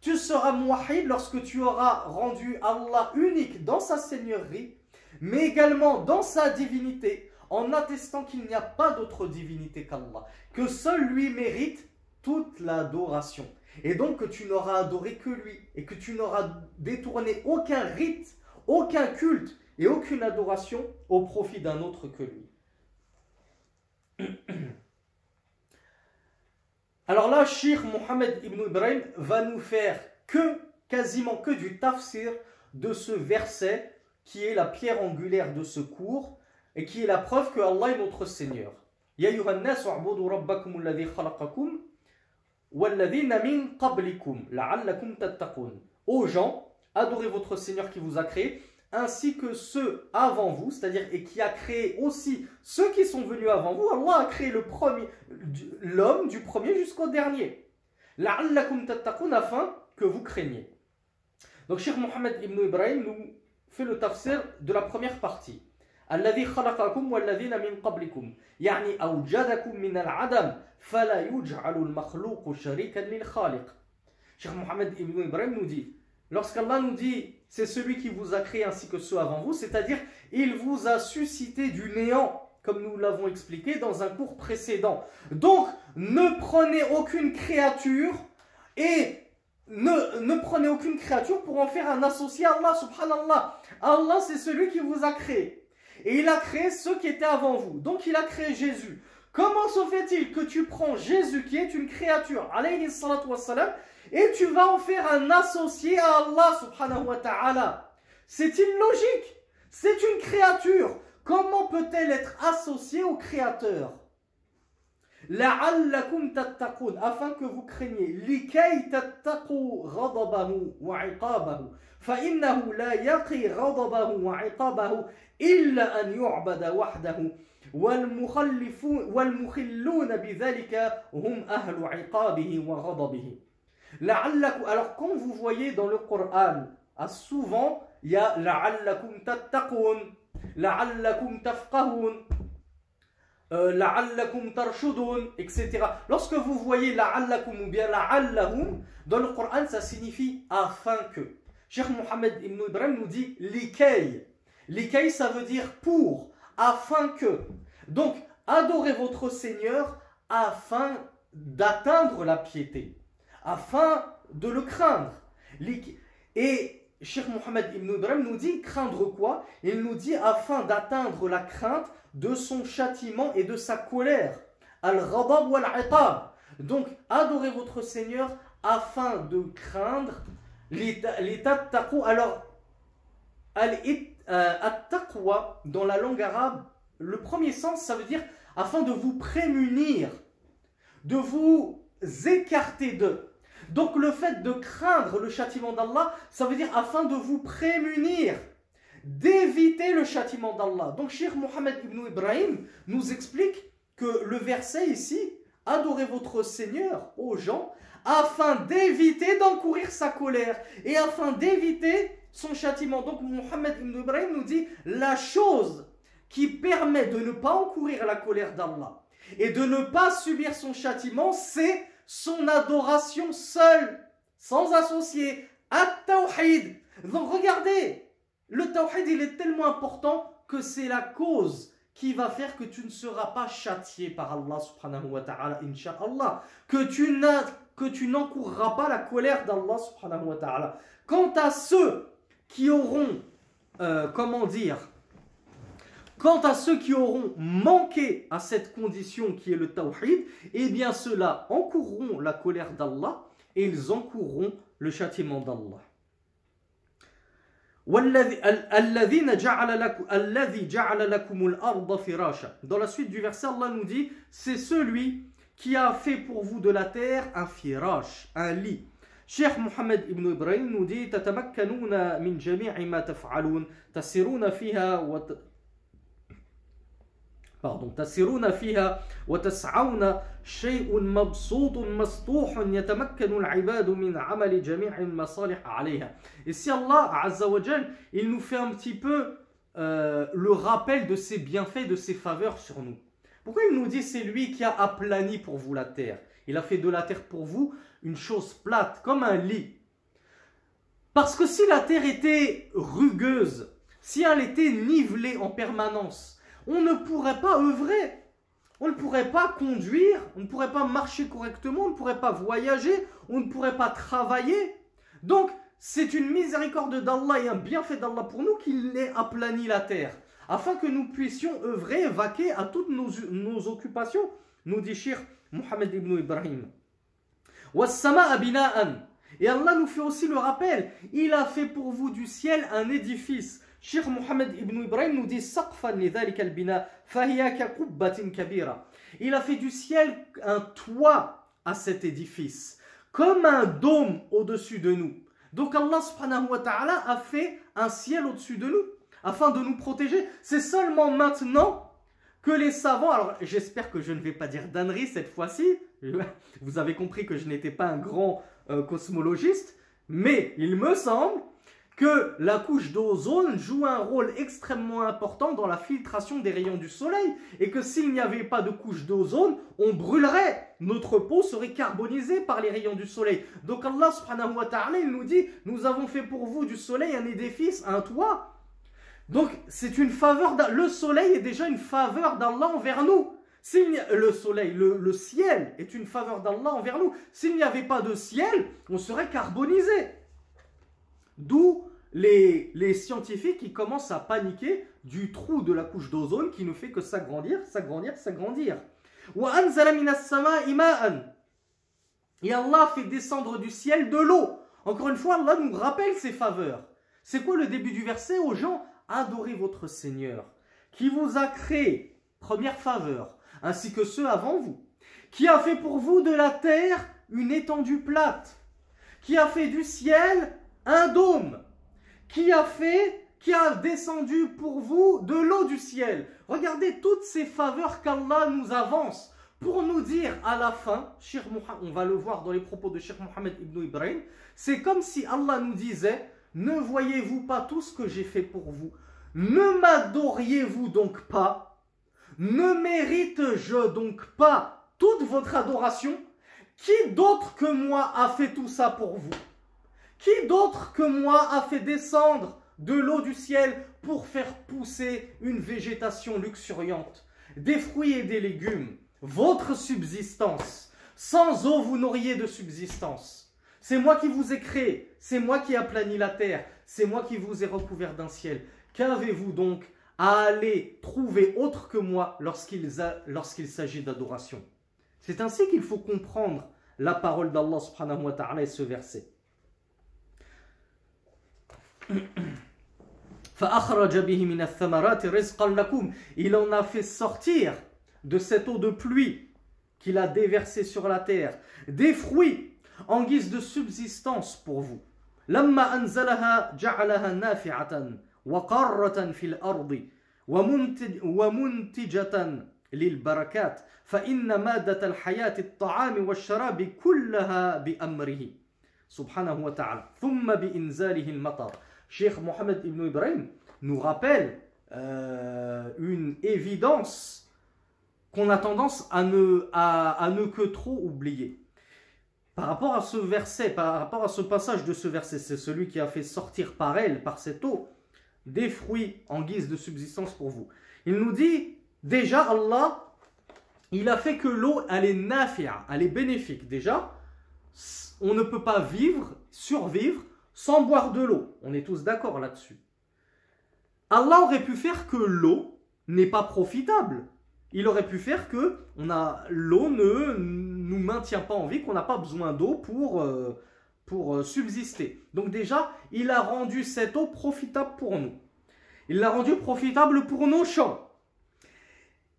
Tu seras muwahid lorsque tu auras rendu Allah unique dans sa seigneurie, mais également dans sa divinité, en attestant qu'il n'y a pas d'autre divinité qu'Allah, que seul lui mérite toute l'adoration. Et donc que tu n'auras adoré que lui, et que tu n'auras détourné aucun rite, aucun culte et aucune adoration au profit d'un autre que lui. Alors là, Sheikh Mohammed ibn Ibrahim va nous faire que, quasiment que du tafsir de ce verset qui est la pierre angulaire de ce cours et qui est la preuve que Allah est notre Seigneur. Ya nas rabbakum alladhi khalaqakum walladhina min qablikum. Aux gens, adorez votre Seigneur qui vous a créé ainsi que ceux avant vous, c'est-à-dire et qui a créé aussi ceux qui sont venus avant vous. Allah a créé le premier l'homme du premier jusqu'au dernier. La'allakum tattaqun afin que vous craigniez. Donc Cheikh Mohammed ibn Ibrahim nous fait le tafsir de la première partie. الذي خلقكم والذين من قبلكم يعني أوجدكم من العدم فلا يجعل المخلوق شريكا للخالق Cheikh Mohammed ibn Ibrahim nous dit lorsqu'Allah nous dit c'est celui qui vous a créé ainsi que ceux avant vous c'est-à-dire il vous a suscité du néant comme nous l'avons expliqué dans un cours précédent donc ne prenez aucune créature et ne, ne prenez aucune créature pour en faire un associé à Allah subhanallah Allah c'est celui qui vous a créé et il a créé ceux qui étaient avant vous. Donc il a créé Jésus. Comment se fait-il que tu prends Jésus qui est une créature, et tu vas en faire un associé à Allah subhanahu wa ta'ala C'est illogique. C'est une créature. Comment peut-elle être associée au créateur لعلكم تتقون afin que vous craignez لكي تتقوا غضبه وعقابه فإنه لا يقي غضبه وعقابه إلا أن يعبد وحده والمخلون بذلك هم أهل عقابه وغضبه لعلكم alors quand vous voyez dans le Coran, ah, souvent il y a la'allakum tattaqun, la'allakum tafqahun, euh, la'allakum tarshudun, etc. Lorsque vous voyez la'allakum ou bien la'allahum, dans le Coran ça signifie afin que. Cheikh Mohammed ibn Ibrahim nous dit likay. Likay ça veut dire pour, afin que. Donc adorez votre Seigneur afin d'atteindre la piété afin de le craindre. Et Cheikh Mohammed ibn Ibrahim nous dit craindre quoi? Il nous dit afin d'atteindre la crainte de son châtiment et de sa colère. Al-Ghadab wal-Iqab. Donc, adorez votre Seigneur afin de craindre l'état de. Alors, euh, dans la langue arabe, le premier sens, ça veut dire afin de vous prémunir, de vous écarter de. Donc le fait de craindre le châtiment d'Allah, ça veut dire afin de vous prémunir d'éviter le châtiment d'Allah. Donc Cheikh Mohammed ibn Ibrahim nous explique que le verset ici, adorez votre Seigneur aux gens, afin d'éviter d'encourir sa colère et afin d'éviter son châtiment. Donc Mohammed ibn Ibrahim nous dit la chose qui permet de ne pas encourir la colère d'Allah et de ne pas subir son châtiment, c'est son adoration seule, sans associer, at-tawhid. Donc regardez, le tawhid, il est tellement important que c'est la cause qui va faire que tu ne seras pas châtié par Allah subhanahu wa ta'ala, insha'Allah. Que tu tu n'encourras pas la colère d'Allah subhanahu wa ta'ala. Quant à ceux qui auront, euh, comment dire, Quant à ceux qui auront manqué à cette condition qui est le tawhid, eh bien ceux-là encourront la colère d'Allah et ils encourront le châtiment d'Allah. Dans la suite du verset, Allah nous dit c'est celui qui a fait pour vous de la terre un firash, un lit. Cheikh Mohammed ibn Ibrahim nous dit تتمكنون من جميع ما تفعلون تسيرون فيها pardon, fiha shay'un mabsoutun ibadu min amali masalih. Et si Allah Azza il nous fait un petit peu euh, le rappel de ses bienfaits, de ses faveurs sur nous. Pourquoi il nous dit c'est lui qui a aplani pour vous la terre? Il a fait de la terre pour vous une chose plate, comme un lit. Parce que si la terre était rugueuse, si elle était nivelée en permanence, on ne pourrait pas œuvrer. On ne pourrait pas conduire, on ne pourrait pas marcher correctement, on ne pourrait pas voyager, on ne pourrait pas travailler. Donc, c'est une miséricorde d'Allah et un bienfait d'Allah pour nous qu'il ait aplani la terre, afin que nous puissions œuvrer, vaquer à toutes nos, occupations, nous dit Shir Muhammad ibn Ibrahim. Et Allah nous fait aussi le rappel, il a fait pour vous du ciel un édifice. Cheikh Mohammed ibn Ibrahim nous dit Il a fait du ciel un toit à cet édifice, comme un dôme au-dessus de nous. Donc Allah subhanahu wa a fait un ciel au-dessus de nous, afin de nous protéger. C'est seulement maintenant que les savants, alors j'espère que je ne vais pas dire d'ânerie cette fois-ci, [laughs] vous avez compris que je n'étais pas un grand euh, cosmologiste, mais il me semble que la couche d'ozone joue un rôle extrêmement important dans la filtration des rayons du soleil et que s'il n'y avait pas de couche d'ozone, on brûlerait, notre peau serait carbonisée par les rayons du soleil. Donc Allah subhanahu wa ta'ala, il nous dit, nous avons fait pour vous du soleil un édifice, un toit. Donc c'est une faveur, le soleil est déjà une faveur d'Allah envers nous. le soleil, le, le ciel est une faveur d'Allah envers nous. S'il n'y avait pas de ciel, on serait carbonisé. D'où les, scientifiques qui commencent à paniquer du trou de la couche d'ozone qui ne fait que s'agrandir, s'agrandir, s'agrandir. Et Allah fait descendre du ciel de l'eau. Encore une fois, Allah nous rappelle ses faveurs. C'est quoi le début du verset? Aux gens Adorez votre Seigneur, qui vous a créé, première faveur, ainsi que ceux avant vous, qui a fait pour vous de la terre une étendue plate, qui a fait du ciel un dôme, qui a fait qui a descendu pour vous de l'eau du ciel. Regardez toutes ces faveurs qu'Allah nous avance pour nous dire à la fin, on va le voir dans les propos de Cheikh Mohammed ibn Ibrahim, c'est comme si Allah nous disait, ne voyez-vous pas tout ce que j'ai fait pour vous? Ne m'adoriez-vous donc pas? Ne mérite-je donc pas toute votre adoration? Qui d'autre que moi a fait tout ça pour vous? Qui d'autre que moi a fait descendre de l'eau du ciel pour faire pousser une végétation luxuriante, des fruits et des légumes, votre subsistance. Sans eau, vous n'auriez de subsistance. C'est moi qui vous ai créé, c'est moi qui ai aplani la terre, c'est moi qui vous ai recouvert d'un ciel. Qu'avez-vous donc à aller trouver autre que moi lorsqu'il s'agit d'adoration? C'est ainsi qu'il faut comprendre la parole d'Allah subhanahu wa et ce verset. Il en a fait sortir de cette eau de pluie qu'il a déversée sur la terre des fruits en guise de subsistance pour vous. ومنتجة للبركات فإن مادة الحياة الطعام والشراب كلها بأمره. سبحانه وتعالى. ثم بإنزاله المطر. Cheikh Mohammed ibn Ibrahim nous rappelle euh, une évidence qu'on a tendance à ne, à, ne que trop oublier. Par rapport à ce verset, par rapport à ce passage de ce verset, c'est celui qui a fait sortir par elle, par cette eau, des fruits en guise de subsistance pour vous. Il nous dit, déjà Allah, il a fait que l'eau, elle est nafia, elle est bénéfique. Déjà, on ne peut pas vivre, survivre, sans boire de l'eau. On est tous d'accord là-dessus. Allah aurait pu faire que l'eau n'est pas profitable. Il aurait pu faire que l'eau ne nous maintient pas en vie, qu'on n'a pas besoin d'eau pour, euh, pour euh, subsister. Donc déjà, il a rendu cette eau profitable pour nous. Il l'a rendue profitable pour nos champs.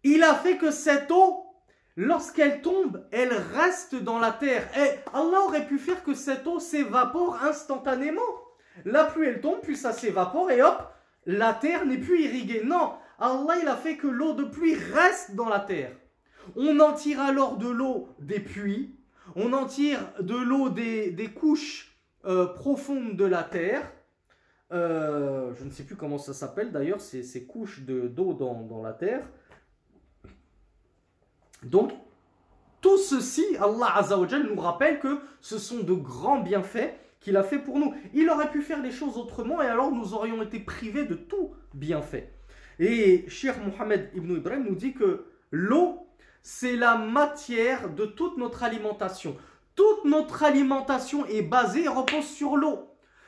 Il a fait que cette eau lorsqu'elle tombe, elle reste dans la terre. Et Allah aurait pu faire que cette eau s'évapore instantanément. La pluie, elle tombe, puis ça s'évapore et hop, la terre n'est plus irriguée. Non, Allah, il a fait que l'eau de pluie reste dans la terre. On en tire alors de l'eau des puits, on en tire de l'eau des, couches euh, profondes de la terre. Euh, je ne sais plus comment ça s'appelle d'ailleurs, ces, couches d'eau dans, dans la terre. Donc, tout ceci, Allah Azzawajal nous rappelle que ce sont de grands bienfaits qu'il a fait pour nous. Il aurait pu faire les choses autrement et alors nous aurions été privés de tout bienfait. Et Cheikh Mohammed ibn Ibrahim nous dit que l'eau, c'est la matière de toute notre alimentation. Toute notre alimentation est basée et repose sur l'eau.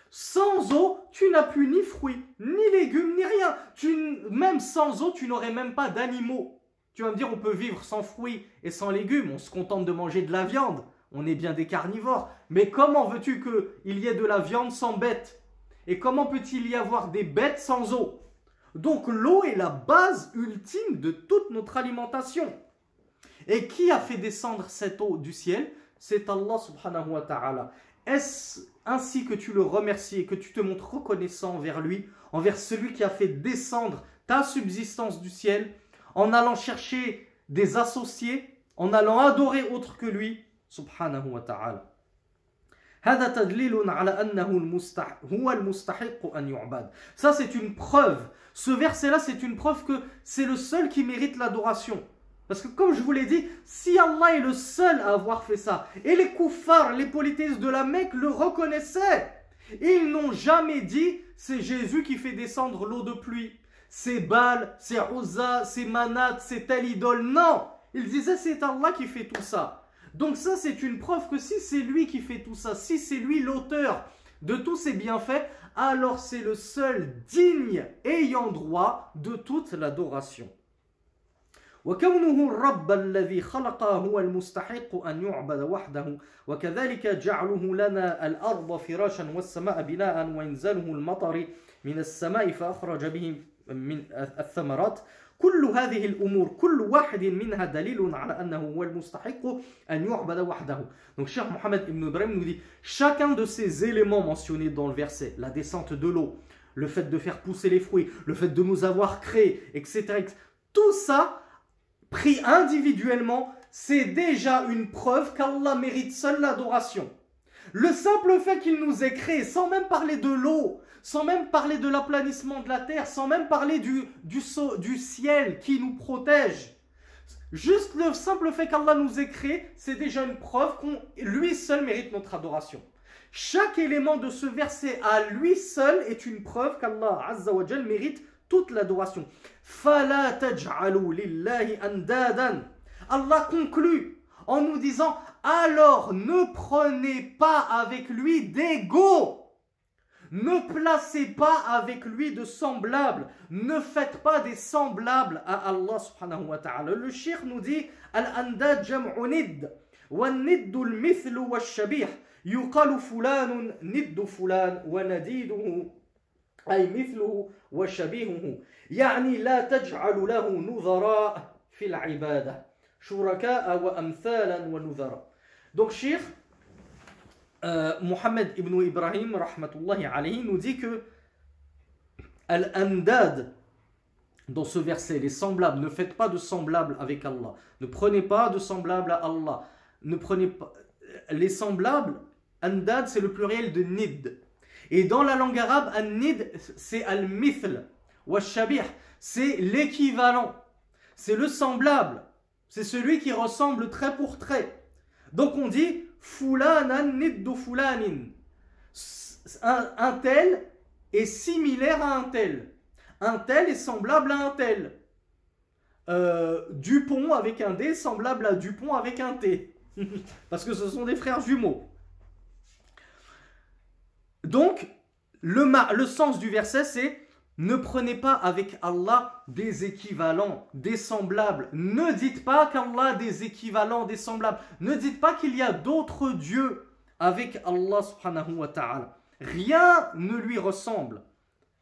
Sans eau, tu n'as plus ni fruits, ni légumes, ni rien. Tu, même sans eau, tu n'aurais même pas d'animaux. Tu vas me dire, on peut vivre sans fruits et sans légumes, on se contente de manger de la viande, on est bien des carnivores. Mais comment veux-tu qu'il y ait de la viande sans bêtes? Et comment peut-il y avoir des bêtes sans eau? Donc l'eau est la base ultime de toute notre alimentation. Et qui a fait descendre cette eau du ciel? C'est Allah subhanahu wa ta'ala. Est-ce ainsi que tu le remercies et que tu te montres reconnaissant envers lui, envers celui qui a fait descendre ta subsistance du ciel? En allant chercher des associés, en allant adorer autre que lui, subhanahu wa ta'ala. Ça c'est une preuve. Ce verset-là c'est une preuve que c'est le seul qui mérite l'adoration. Parce que comme je vous l'ai dit, si Allah est le seul à avoir fait ça, et les koufars, les polythéistes de la Mecque le reconnaissaient, ils n'ont jamais dit c'est Jésus qui fait descendre l'eau de pluie c'est Baal, c'est Uzza, c'est Manat, c'est telle idole. Non Il disait c'est Allah qui fait tout ça. Donc ça c'est une preuve que si c'est lui qui fait tout ça, si c'est lui l'auteur de tous ces bienfaits, alors c'est le seul digne ayant droit de toute l'adoration. وكونه الرب الذي خلق هو المستحق أن يعبد وحده وكذلك جعله لنا الأرض فراشا والسماء بناء وإنزاله المطر من السماء فأخرج به من الثمرات كل هذه الأمور كل واحد منها دليل على أنه هو المستحق أن يعبد وحده Donc Cheikh Mohammed Ibn Ibrahim nous dit chacun de ces éléments mentionnés dans le verset, la descente de l'eau, le fait de faire pousser les fruits, le fait de nous avoir créés, etc. Tout ça, pris individuellement, c'est déjà une preuve qu'Allah mérite seul l'adoration. Le simple fait qu'il nous ait créés, sans même parler de l'eau, sans même parler de l'aplanissement de la terre, sans même parler du, du, ciel qui nous protège, juste le simple fait qu'Allah nous ait créés, c'est déjà une preuve qu'on lui seul mérite notre adoration. Chaque élément de ce verset à lui seul est une preuve qu'Allah Azza wa mérite toute l'adoration. Allah conclut en nous disant alors ne prenez pas avec lui d'ego. Ne placez pas avec lui de semblables. Ne faites pas des semblables à Allah subhanahu wa ta'ala. Le shir nous dit Al-andad jam'u nid. Wa niddu al-mithlu wa shabih. يقال فلان ند فلان ونديده أي مثله وشبيهه يعني لا تجعل له نظراء في العبادة شركاء وأمثالا ونذراء Donc Cheikh euh, Mohamed ibn Ibrahim rahmatullahi alayhi nous dit que Al-Andad dans ce verset, les semblables, ne faites pas de semblables avec Allah. Ne prenez pas de semblables à Allah. Ne prenez pas les semblables Andad, c'est le pluriel de nid. Et dans la langue arabe, un nid, c'est al-mithl. Washabih, c'est l'équivalent. C'est le semblable. C'est celui qui ressemble trait pour trait. Donc on dit fulanan niddu fulanin. Un, tel est similaire à un tel. Un tel est semblable à un tel. Euh, Dupont avec un D semblable à Dupont avec un T. [laughs] Parce que ce sont des frères jumeaux. Donc, le, le sens du verset, c'est ne prenez pas avec Allah des équivalents, des semblables. Ne dites pas qu'Allah a des équivalents, des semblables. Ne dites pas qu'il y a d'autres dieux avec Allah subhanahu wa ta'ala. Rien ne lui ressemble.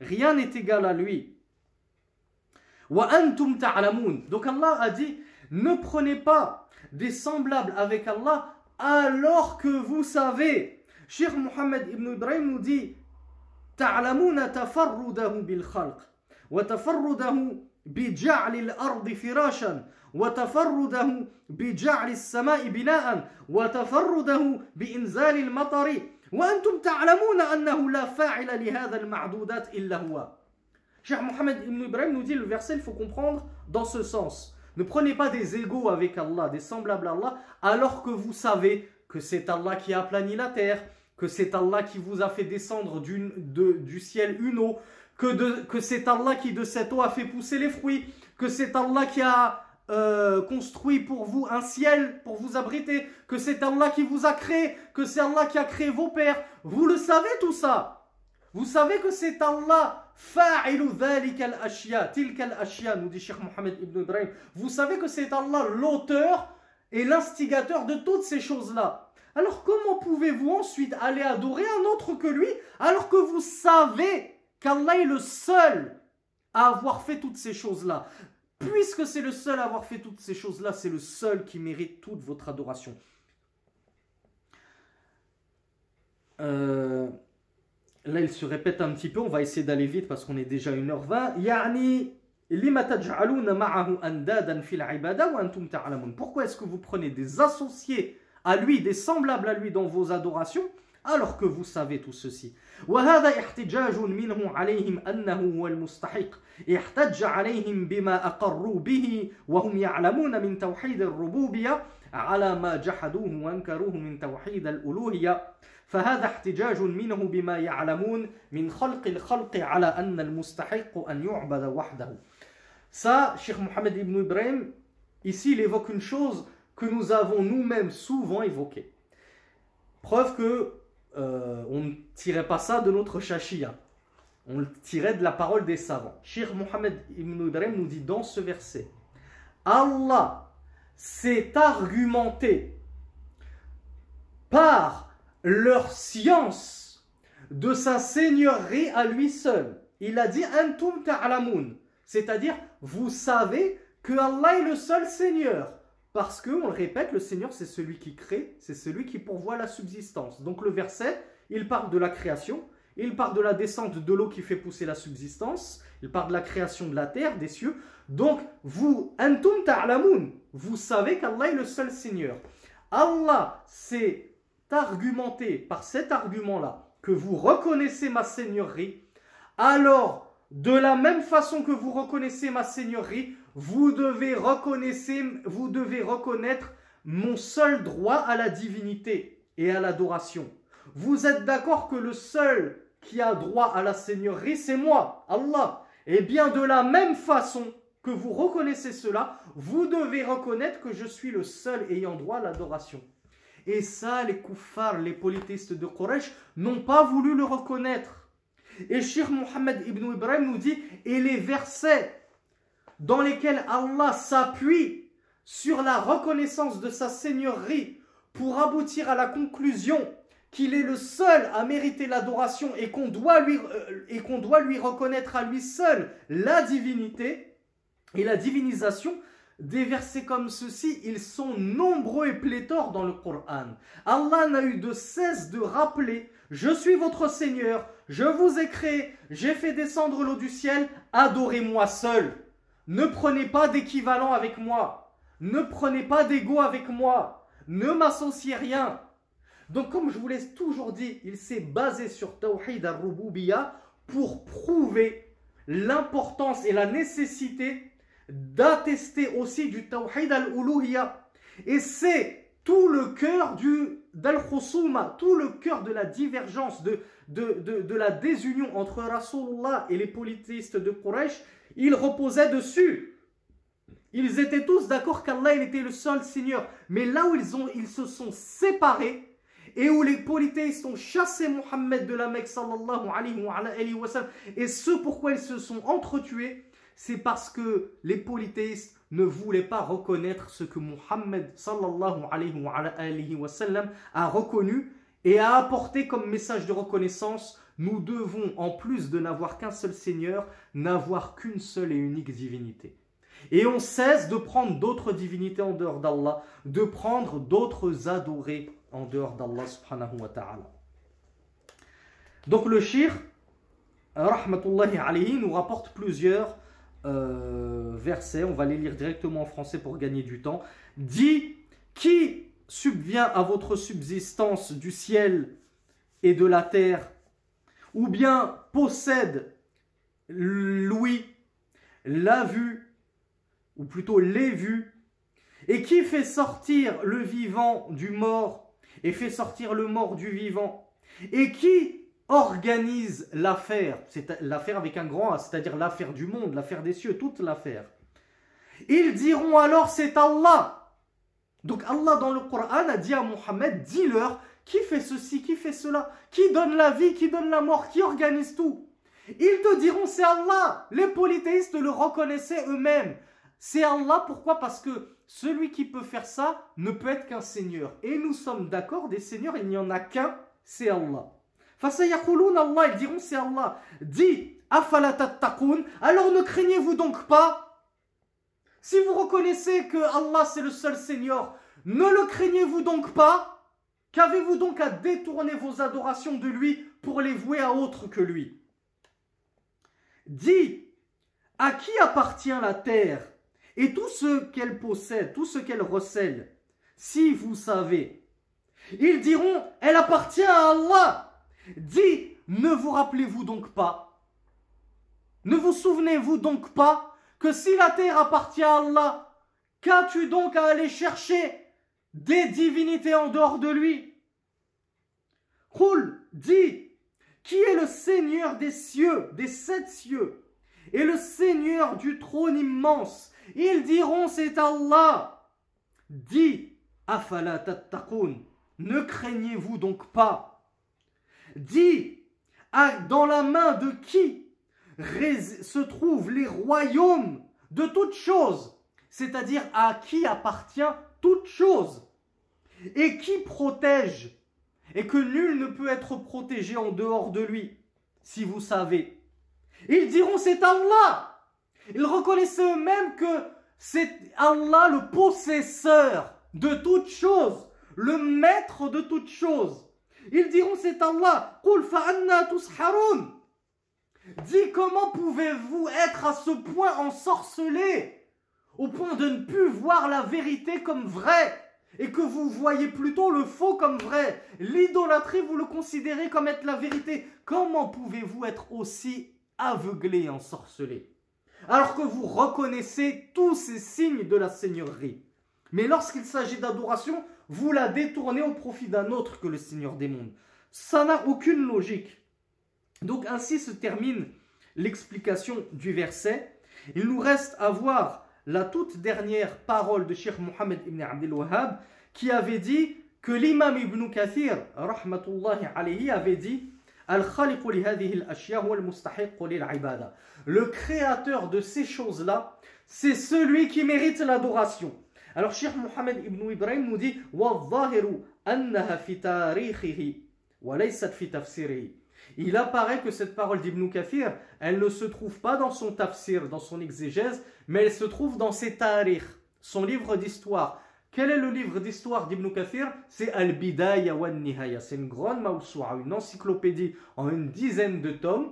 Rien n'est égal à lui. Donc Allah a dit ne prenez pas des semblables avec Allah alors que vous savez Cheikh Mohammed ibn Ibrahim nous dit تعلمون تفرده بالخلق وتفرده بجعل الأرض فراشا وتفرده بجعل السماء بناء وتفرده بإنزال المطر وأنتم تعلمون أنه لا فاعل لهذا المعدودات إلا هو Cheikh Mohammed ibn Ibrahim nous dit le verset, il faut comprendre dans ce sens. Ne prenez pas des égaux avec Allah, des semblables à Allah, alors que vous savez que c'est Allah qui a aplani la terre, que c'est Allah qui vous a fait descendre du, ciel une eau, que, c'est Allah qui de cette eau a fait pousser les fruits, que c'est Allah qui a euh, construit pour vous un ciel pour vous abriter, que c'est Allah qui vous a créé, que c'est Allah qui a créé vos pères. Vous le savez tout ça. Vous savez que c'est Allah, nous dit Cheikh Mohammed ibn Ibrahim. Vous savez que c'est Allah l'auteur et l'instigateur de toutes ces choses-là. Alors comment pouvez-vous ensuite aller adorer un autre que lui alors que vous savez qu'Allah est le seul à avoir fait toutes ces choses-là? Puisque c'est le seul à avoir fait toutes ces choses-là, c'est le seul qui mérite toute votre adoration. Euh, là, il se répète un petit peu, on va essayer d'aller vite parce qu'on est déjà 1h20. Pourquoi est-ce que vous prenez des associés à lui, des semblables à lui dans vos adorations, alors que vous savez tout ceci. وهذا احتجاج منه عليهم أنه هو المستحق احتج عليهم بما أقروا به وهم يعلمون من توحيد الربوبية على ما جحدوه وانكروه من توحيد الألوهية فهذا احتجاج منه بما يعلمون من خلق الخلق على أن المستحق أن يعبد وحده Ça, Cheikh Mohammed ibn Ibrahim, ici il évoque une chose que nous avons nous-mêmes souvent évoqué. Preuve que euh, on ne tirait pas ça de notre shashia. On le tirait de la parole des savants. Shir Mohammed ibn Ibrahim nous dit dans ce verset Allah s'est argumenté par leur science de sa seigneurie à lui seul. Il a dit Antum ta'lamun, c'est-à-dire vous savez que Allah est le seul Seigneur. Parce que, on le répète, le Seigneur, c'est celui qui crée, c'est celui qui pourvoit la subsistance. Donc le verset, il parle de la création, il parle de la descente de l'eau qui fait pousser la subsistance, il parle de la création de la terre, des cieux. Donc, vous, vous savez qu'Allah est le seul Seigneur. Allah s'est argumenté par cet argument-là que vous reconnaissez ma seigneurie, alors de la même façon que vous reconnaissez ma seigneurie, vous devez, reconnaître mon seul droit à la divinité et à l'adoration. Vous êtes d'accord que le seul qui a droit à la seigneurie, c'est moi, Allah. Et eh bien de la même façon que vous reconnaissez cela, vous devez reconnaître que je suis le seul ayant droit à l'adoration. Et ça, les koufars, les polythéistes de Quraysh n'ont pas voulu le reconnaître. Et Sheikh Mohammed ibn Ibrahim nous dit, et les versets dans lesquels Allah s'appuie sur la reconnaissance de sa seigneurie pour aboutir à la conclusion qu'il est le seul à mériter l'adoration et qu'on doit, lui, euh, lui reconnaître à lui seul la divinité et la divinisation, des versets comme ceci, ils sont nombreux et pléthores dans le Coran. Allah n'a eu de cesse de rappeler Je suis votre Seigneur, je vous ai créé, j'ai fait descendre l'eau du ciel, adorez-moi seul. Ne prenez pas d'équivalent avec moi, ne prenez pas d'ego avec moi, ne m'associez rien. Donc, comme je vous l'ai toujours dit, il s'est basé sur Tawhid al-Rububiya pour prouver l'importance et la nécessité d'attester aussi du tawhid al-uluhiyya. Et c'est tout le cœur du dal tout le cœur de la divergence, de, de, la désunion entre Rasulullah et les polythéistes de Quraysh, il reposait dessus. Ils étaient tous d'accord qu'Allah était le seul Seigneur. Mais là où ils, ont, ils se sont séparés, et où les polythéistes ont chassé Mohammed de la Mecque sallallahu alayhi wa et ce pourquoi ils se sont entretués, c'est parce que les polythéistes ne voulaient pas reconnaître ce que Muhammad sallallahu a reconnu et a apporté comme message de reconnaissance. Nous devons, en plus de n'avoir qu'un seul Seigneur, n'avoir qu'une seule et unique divinité. Et on cesse de prendre d'autres divinités en dehors d'Allah, de prendre d'autres adorés en dehors d'Allah subhanahu wa ta'ala. Donc le shir, rahmatullahi alayhi, nous rapporte plusieurs euh, verset, on va les lire directement en français pour gagner du temps, dit Qui subvient à votre subsistance du ciel et de la terre, ou bien possède l'ouïe, la vue, ou plutôt les vues, et qui fait sortir le vivant du mort, et fait sortir le mort du vivant, et qui organise l'affaire, c'est l'affaire avec un grand A, c'est-à-dire l'affaire du monde, l'affaire des cieux, toute l'affaire. Ils diront alors c'est Allah. Donc Allah dans le Coran a dit à Mohammed, dis-leur qui fait ceci, qui fait cela, qui donne la vie, qui donne la mort, qui organise tout? Ils te diront c'est Allah. Les polythéistes le reconnaissaient eux-mêmes. C'est Allah, pourquoi? Parce que celui qui peut faire ça ne peut être qu'un Seigneur. Et nous sommes d'accord, des seigneurs, il n'y en a qu'un, c'est Allah. Allah, ils diront c'est Allah. Dit, alors ne craignez-vous donc pas? Si vous reconnaissez que Allah c'est le seul Seigneur, ne le craignez-vous donc pas? Qu'avez-vous donc à détourner vos adorations de lui pour les vouer à autre que lui? Dit, à qui appartient la terre et tout ce qu'elle possède, tout ce qu'elle recèle Si vous savez, ils diront, elle appartient à Allah. Dit, ne vous rappelez-vous donc pas? Ne vous souvenez-vous donc pas que si la terre appartient à Allah, qu'as-tu donc à aller chercher des divinités en dehors de lui. Roule, dit, qui est le Seigneur des cieux, des sept cieux, et le Seigneur du trône immense. Ils diront c'est Allah. Dit, afala ne craignez-vous donc pas? Dit dans la main de qui se trouvent les royaumes de toutes choses, c'est-à-dire à qui appartient toute chose, et qui protège, et que nul ne peut être protégé en dehors de lui, si vous savez. Ils diront c'est Allah. Ils reconnaissent eux-mêmes que c'est Allah le possesseur de toutes choses, le maître de toutes choses. Ils diront c'est Allah. Dis comment pouvez-vous être à ce point ensorcelé? Au point de ne plus voir la vérité comme vraie et que vous voyez plutôt le faux comme vrai. L'idolâtrie, vous le considérez comme être la vérité. Comment pouvez-vous être aussi aveuglé et ensorcelé alors que vous reconnaissez tous ces signes de la Seigneurie? Mais lorsqu'il s'agit d'adoration, vous la détournez au profit d'un autre que le Seigneur des mondes. Ça n'a aucune logique. Donc ainsi se termine l'explication du verset. Il nous reste à voir la toute dernière parole de Cheikh Mohammed ibn Abdel Wahhab qui avait dit que l'imam ibn Kathir rahmatullahi alayhi avait dit le créateur de ces choses-là, c'est celui qui mérite l'adoration. Alors Cheikh Mohammed ibn Ibrahim nous dit il apparaît que cette parole d'Ibn Kathir, elle ne se trouve pas dans son tafsir, dans son exégèse, mais elle se trouve dans ses tarikhs, son livre d'histoire. Quel est le livre d'histoire d'Ibn Kathir? C'est Al-Bidaya wa Nihaya. C'est une grande mawsoua, une encyclopédie en une dizaine de tomes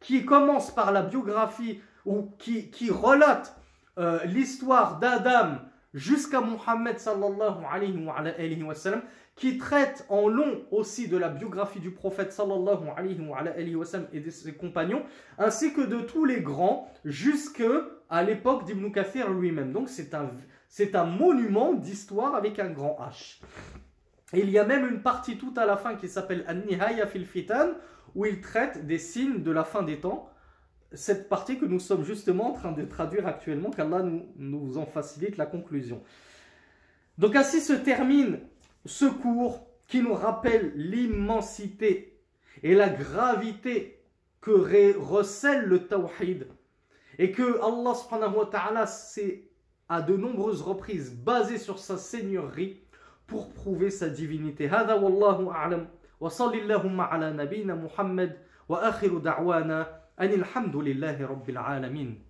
qui commence par la biographie ou qui, qui relate euh, l'histoire d'Adam jusqu'à Muhammad sallallahu alayhi wa sallam qui traite en long aussi de la biographie du prophète sallallahu alayhi wa, sallam et de ses compagnons, ainsi que de tous les grands, jusqu'à l'époque d'Ibn Kathir lui-même. Donc c'est un, un monument d'histoire avec un grand H. il y a même une partie tout à la fin qui s'appelle An-Nihaya fil Fitan, où il traite des signes de la fin des temps. Cette partie que nous sommes justement en train de traduire actuellement, qu'Allah nous, nous en facilite la conclusion. Donc ainsi se termine ce cours qui nous rappelle l'immensité et la gravité que recèle le tawhid et que Allah subhanahu wa ta'ala s'est à de nombreuses reprises basé sur sa seigneurie pour prouver sa divinité. هذا والله أعلم وصل اللهم على نبينا محمد وآخر دعوانا أن الحمد لله رب العالمين